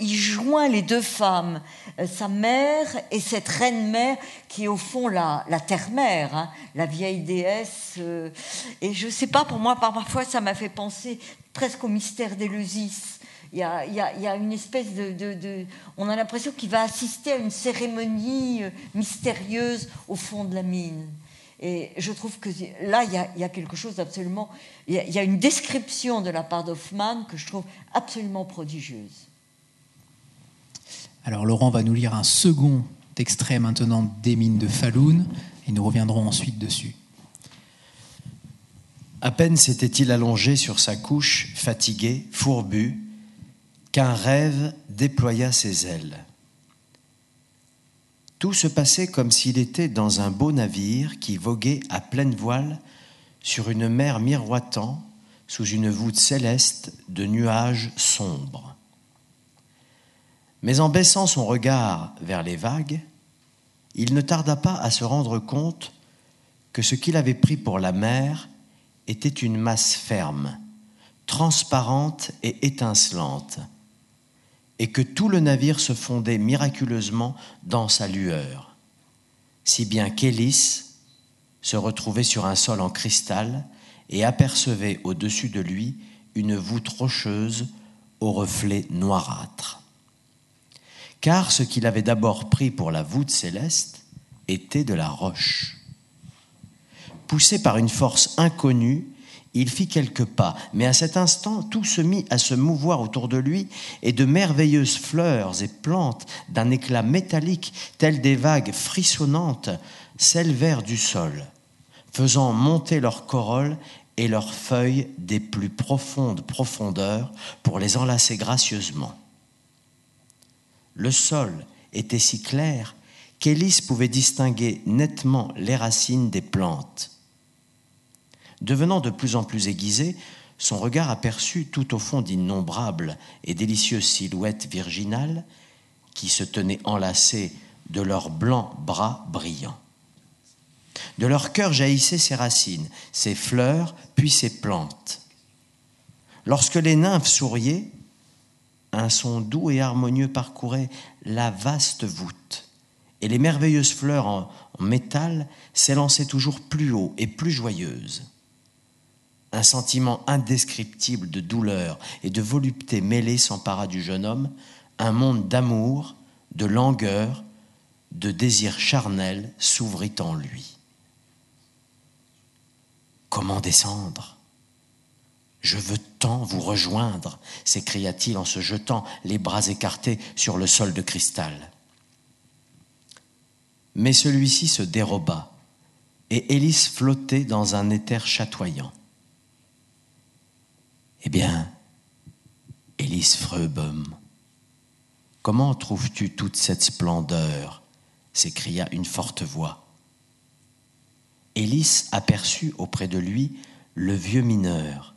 E: il, joint les deux femmes, sa mère et cette reine mère qui est au fond la, la terre-mère, hein, la vieille déesse et je sais pas, pour moi, parfois, ça m'a fait penser presque au mystère d'Éleusis. Il y, a, une espèce de. on a l'impression qu'il va assister à une cérémonie euh, mystérieuse au fond de la mine. Et je trouve que là, il y a, quelque chose d'absolument. Il, y, a une description de la part d'Hoffman que je trouve absolument prodigieuse.
B: Alors, Laurent va nous lire un second extrait maintenant des mines de Falun et nous reviendrons ensuite dessus.
G: À peine s'était-il allongé sur sa couche, fatigué, fourbu, qu'un rêve déploya ses ailes. Tout se passait comme s'il était dans un beau navire qui voguait à pleine voile sur une mer miroitant sous une voûte céleste de nuages sombres. Mais en baissant son regard vers les vagues, il ne tarda pas à se rendre compte que ce qu'il avait pris pour la mer était une masse ferme, transparente et étincelante, et que tout le navire se fondait miraculeusement dans sa lueur, si bien qu'Hélice se retrouvait sur un sol en cristal et apercevait au-dessus de lui une voûte rocheuse au reflet noirâtre. car ce qu'il avait d'abord pris pour la voûte céleste était de la roche. Poussé par une force inconnue, il fit quelques pas, mais à cet instant, tout se mit à se mouvoir autour de lui, et de merveilleuses fleurs et plantes d'un éclat métallique, telles des vagues frissonnantes, s'élevèrent du sol, faisant monter leurs corolles et leurs feuilles des plus profondes profondeurs pour les enlacer gracieusement. Le sol était si clair qu'Élise pouvait distinguer nettement les racines des plantes. Devenant de plus en plus aiguisé, son regard aperçut tout au fond d'innombrables et délicieuses silhouettes virginales qui se tenaient enlacées de leurs blancs bras brillants. De leur cœur jaillissaient ses racines, ses fleurs, puis ses plantes. Lorsque les nymphes souriaient, un son doux et harmonieux parcourait la vaste voûte, et les merveilleuses fleurs en, métal s'élançaient toujours plus haut et plus joyeuses. Un sentiment indescriptible de douleur et de volupté mêlée s'empara du jeune homme, un monde d'amour, de langueur, de désir charnel s'ouvrit en lui. Comment descendre? Je veux tant vous rejoindre, s'écria-t-il en se jetant les bras écartés sur le sol de cristal. Mais celui-ci se déroba, et Élise flottait dans un éther chatoyant. Eh bien, Élise Freubum, comment trouves-tu toute cette splendeur s'écria une forte voix. Élise aperçut auprès de lui le vieux mineur.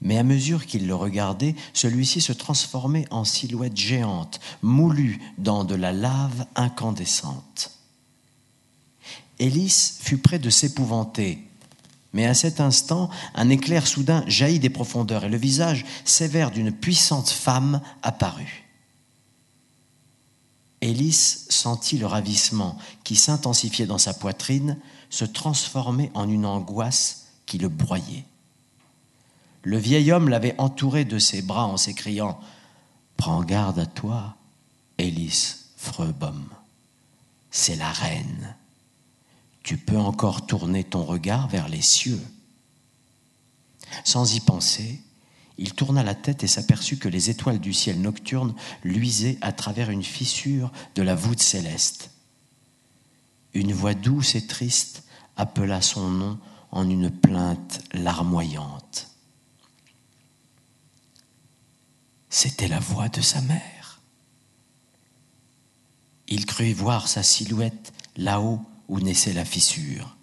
G: Mais à mesure qu'il le regardait, celui-ci se transformait en silhouette géante, moulue dans de la lave incandescente. Élise fut près de s'épouvanter, mais à cet instant, un éclair soudain jaillit des profondeurs et le visage sévère d'une puissante femme apparut. Élise sentit le ravissement qui s'intensifiait dans sa poitrine se transformer en une angoisse qui le broyait. Le vieil homme l'avait entouré de ses bras en s'écriant Prends garde à toi, Élise Freubom. C'est la reine. Tu peux encore tourner ton regard vers les cieux. Sans y penser, il tourna la tête et s'aperçut que les étoiles du ciel nocturne luisaient à travers une fissure de la voûte céleste. Une voix douce et triste appela son nom en une plainte larmoyante. C'était la voix de sa mère. Il crut voir sa silhouette là-haut où naissait la fissure.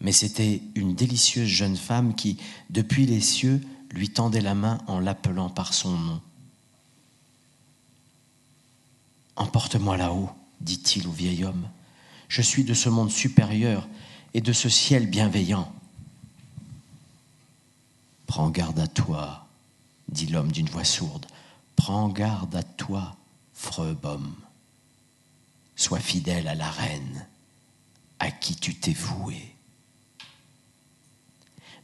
G: Mais c'était une délicieuse jeune femme qui, depuis les cieux, lui tendait la main en l'appelant par son nom. Emporte-moi là-haut, dit-il au vieil homme. Je suis de ce monde supérieur et de ce ciel bienveillant. Prends garde à toi, dit l'homme d'une voix sourde. Prends garde à toi, Freubom. Sois fidèle à la reine à qui tu t'es voué.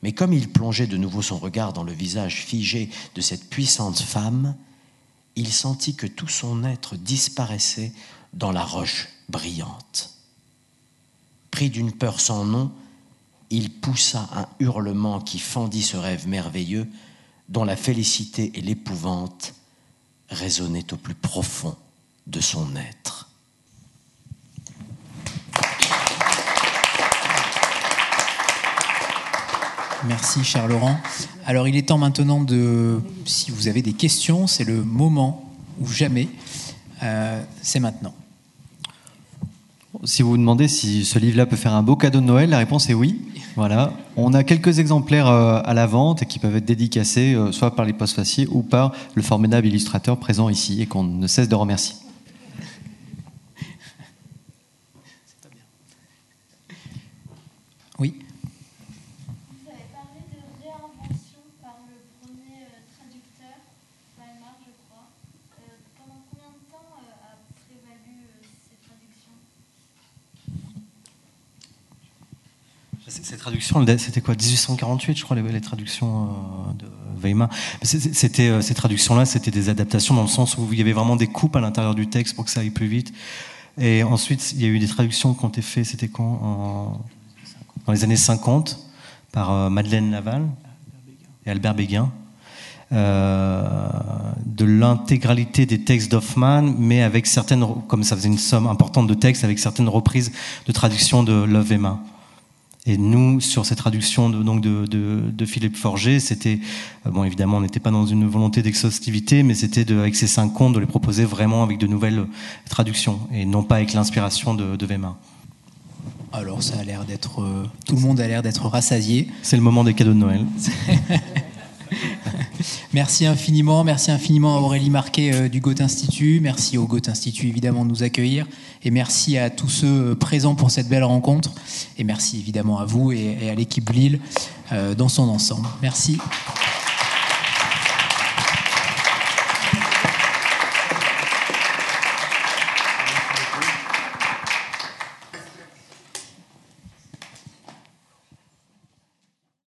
G: Mais comme il plongeait de nouveau son regard dans le visage figé de cette puissante femme, il sentit que tout son être disparaissait dans la roche brillante. Pris d'une peur sans nom, il poussa un hurlement qui fendit ce rêve merveilleux dont la félicité et l'épouvante résonnaient au plus profond de son être.
B: Merci, cher Laurent. Alors, il est temps maintenant de, si vous avez des questions, c'est le moment ou jamais. Euh, c'est maintenant.
D: Si vous vous demandez si ce livre-là peut faire un beau cadeau de Noël, la réponse est oui. Voilà. On a quelques exemplaires euh, à la vente qui peuvent être dédicacés euh, soit par les postes faciés ou par le formidable illustrateur présent ici et qu'on ne cesse de remercier.
B: Oui.
H: Vous avez parlé de réinvention par le premier euh, traducteur, Weimar, je crois. Euh, pendant combien de temps euh, a prévalu euh, ces traductions
C: traductions, c'était quoi 1848, je crois, les, traductions euh, de Weimar. C'était euh, ces traductions-là, c'était des adaptations dans le sens où il y avait vraiment des coupes à l'intérieur du texte pour que ça aille plus vite. Et ensuite, il y a eu des traductions qui ont été faites, c'était quand Dans les années 50, par euh, Madeleine Laval et Albert Béguin. de l'intégralité des textes d'Hoffmann, mais avec certaines, comme ça faisait une somme importante de textes, avec certaines reprises de traduction de Love Emma. Et nous, sur cette traduction de, donc de, de, Philippe Forger, c'était, euh, bon, évidemment, on n'était pas dans une volonté d'exhaustivité, mais c'était de, avec ces cinq contes de les proposer vraiment avec de nouvelles traductions et non pas avec l'inspiration de, de Weimar.
B: Alors, ça a l'air d'être, euh, tout le monde a l'air d'être rassasié.
C: C'est le moment des cadeaux de Noël.
B: merci infiniment, merci infiniment à Aurélie Marquet euh, du Goethe Institut, merci au Goethe Institut évidemment de nous accueillir, et merci à tous ceux présents pour cette belle rencontre, et merci évidemment à vous et, à l'équipe Lille euh, dans son ensemble. Merci.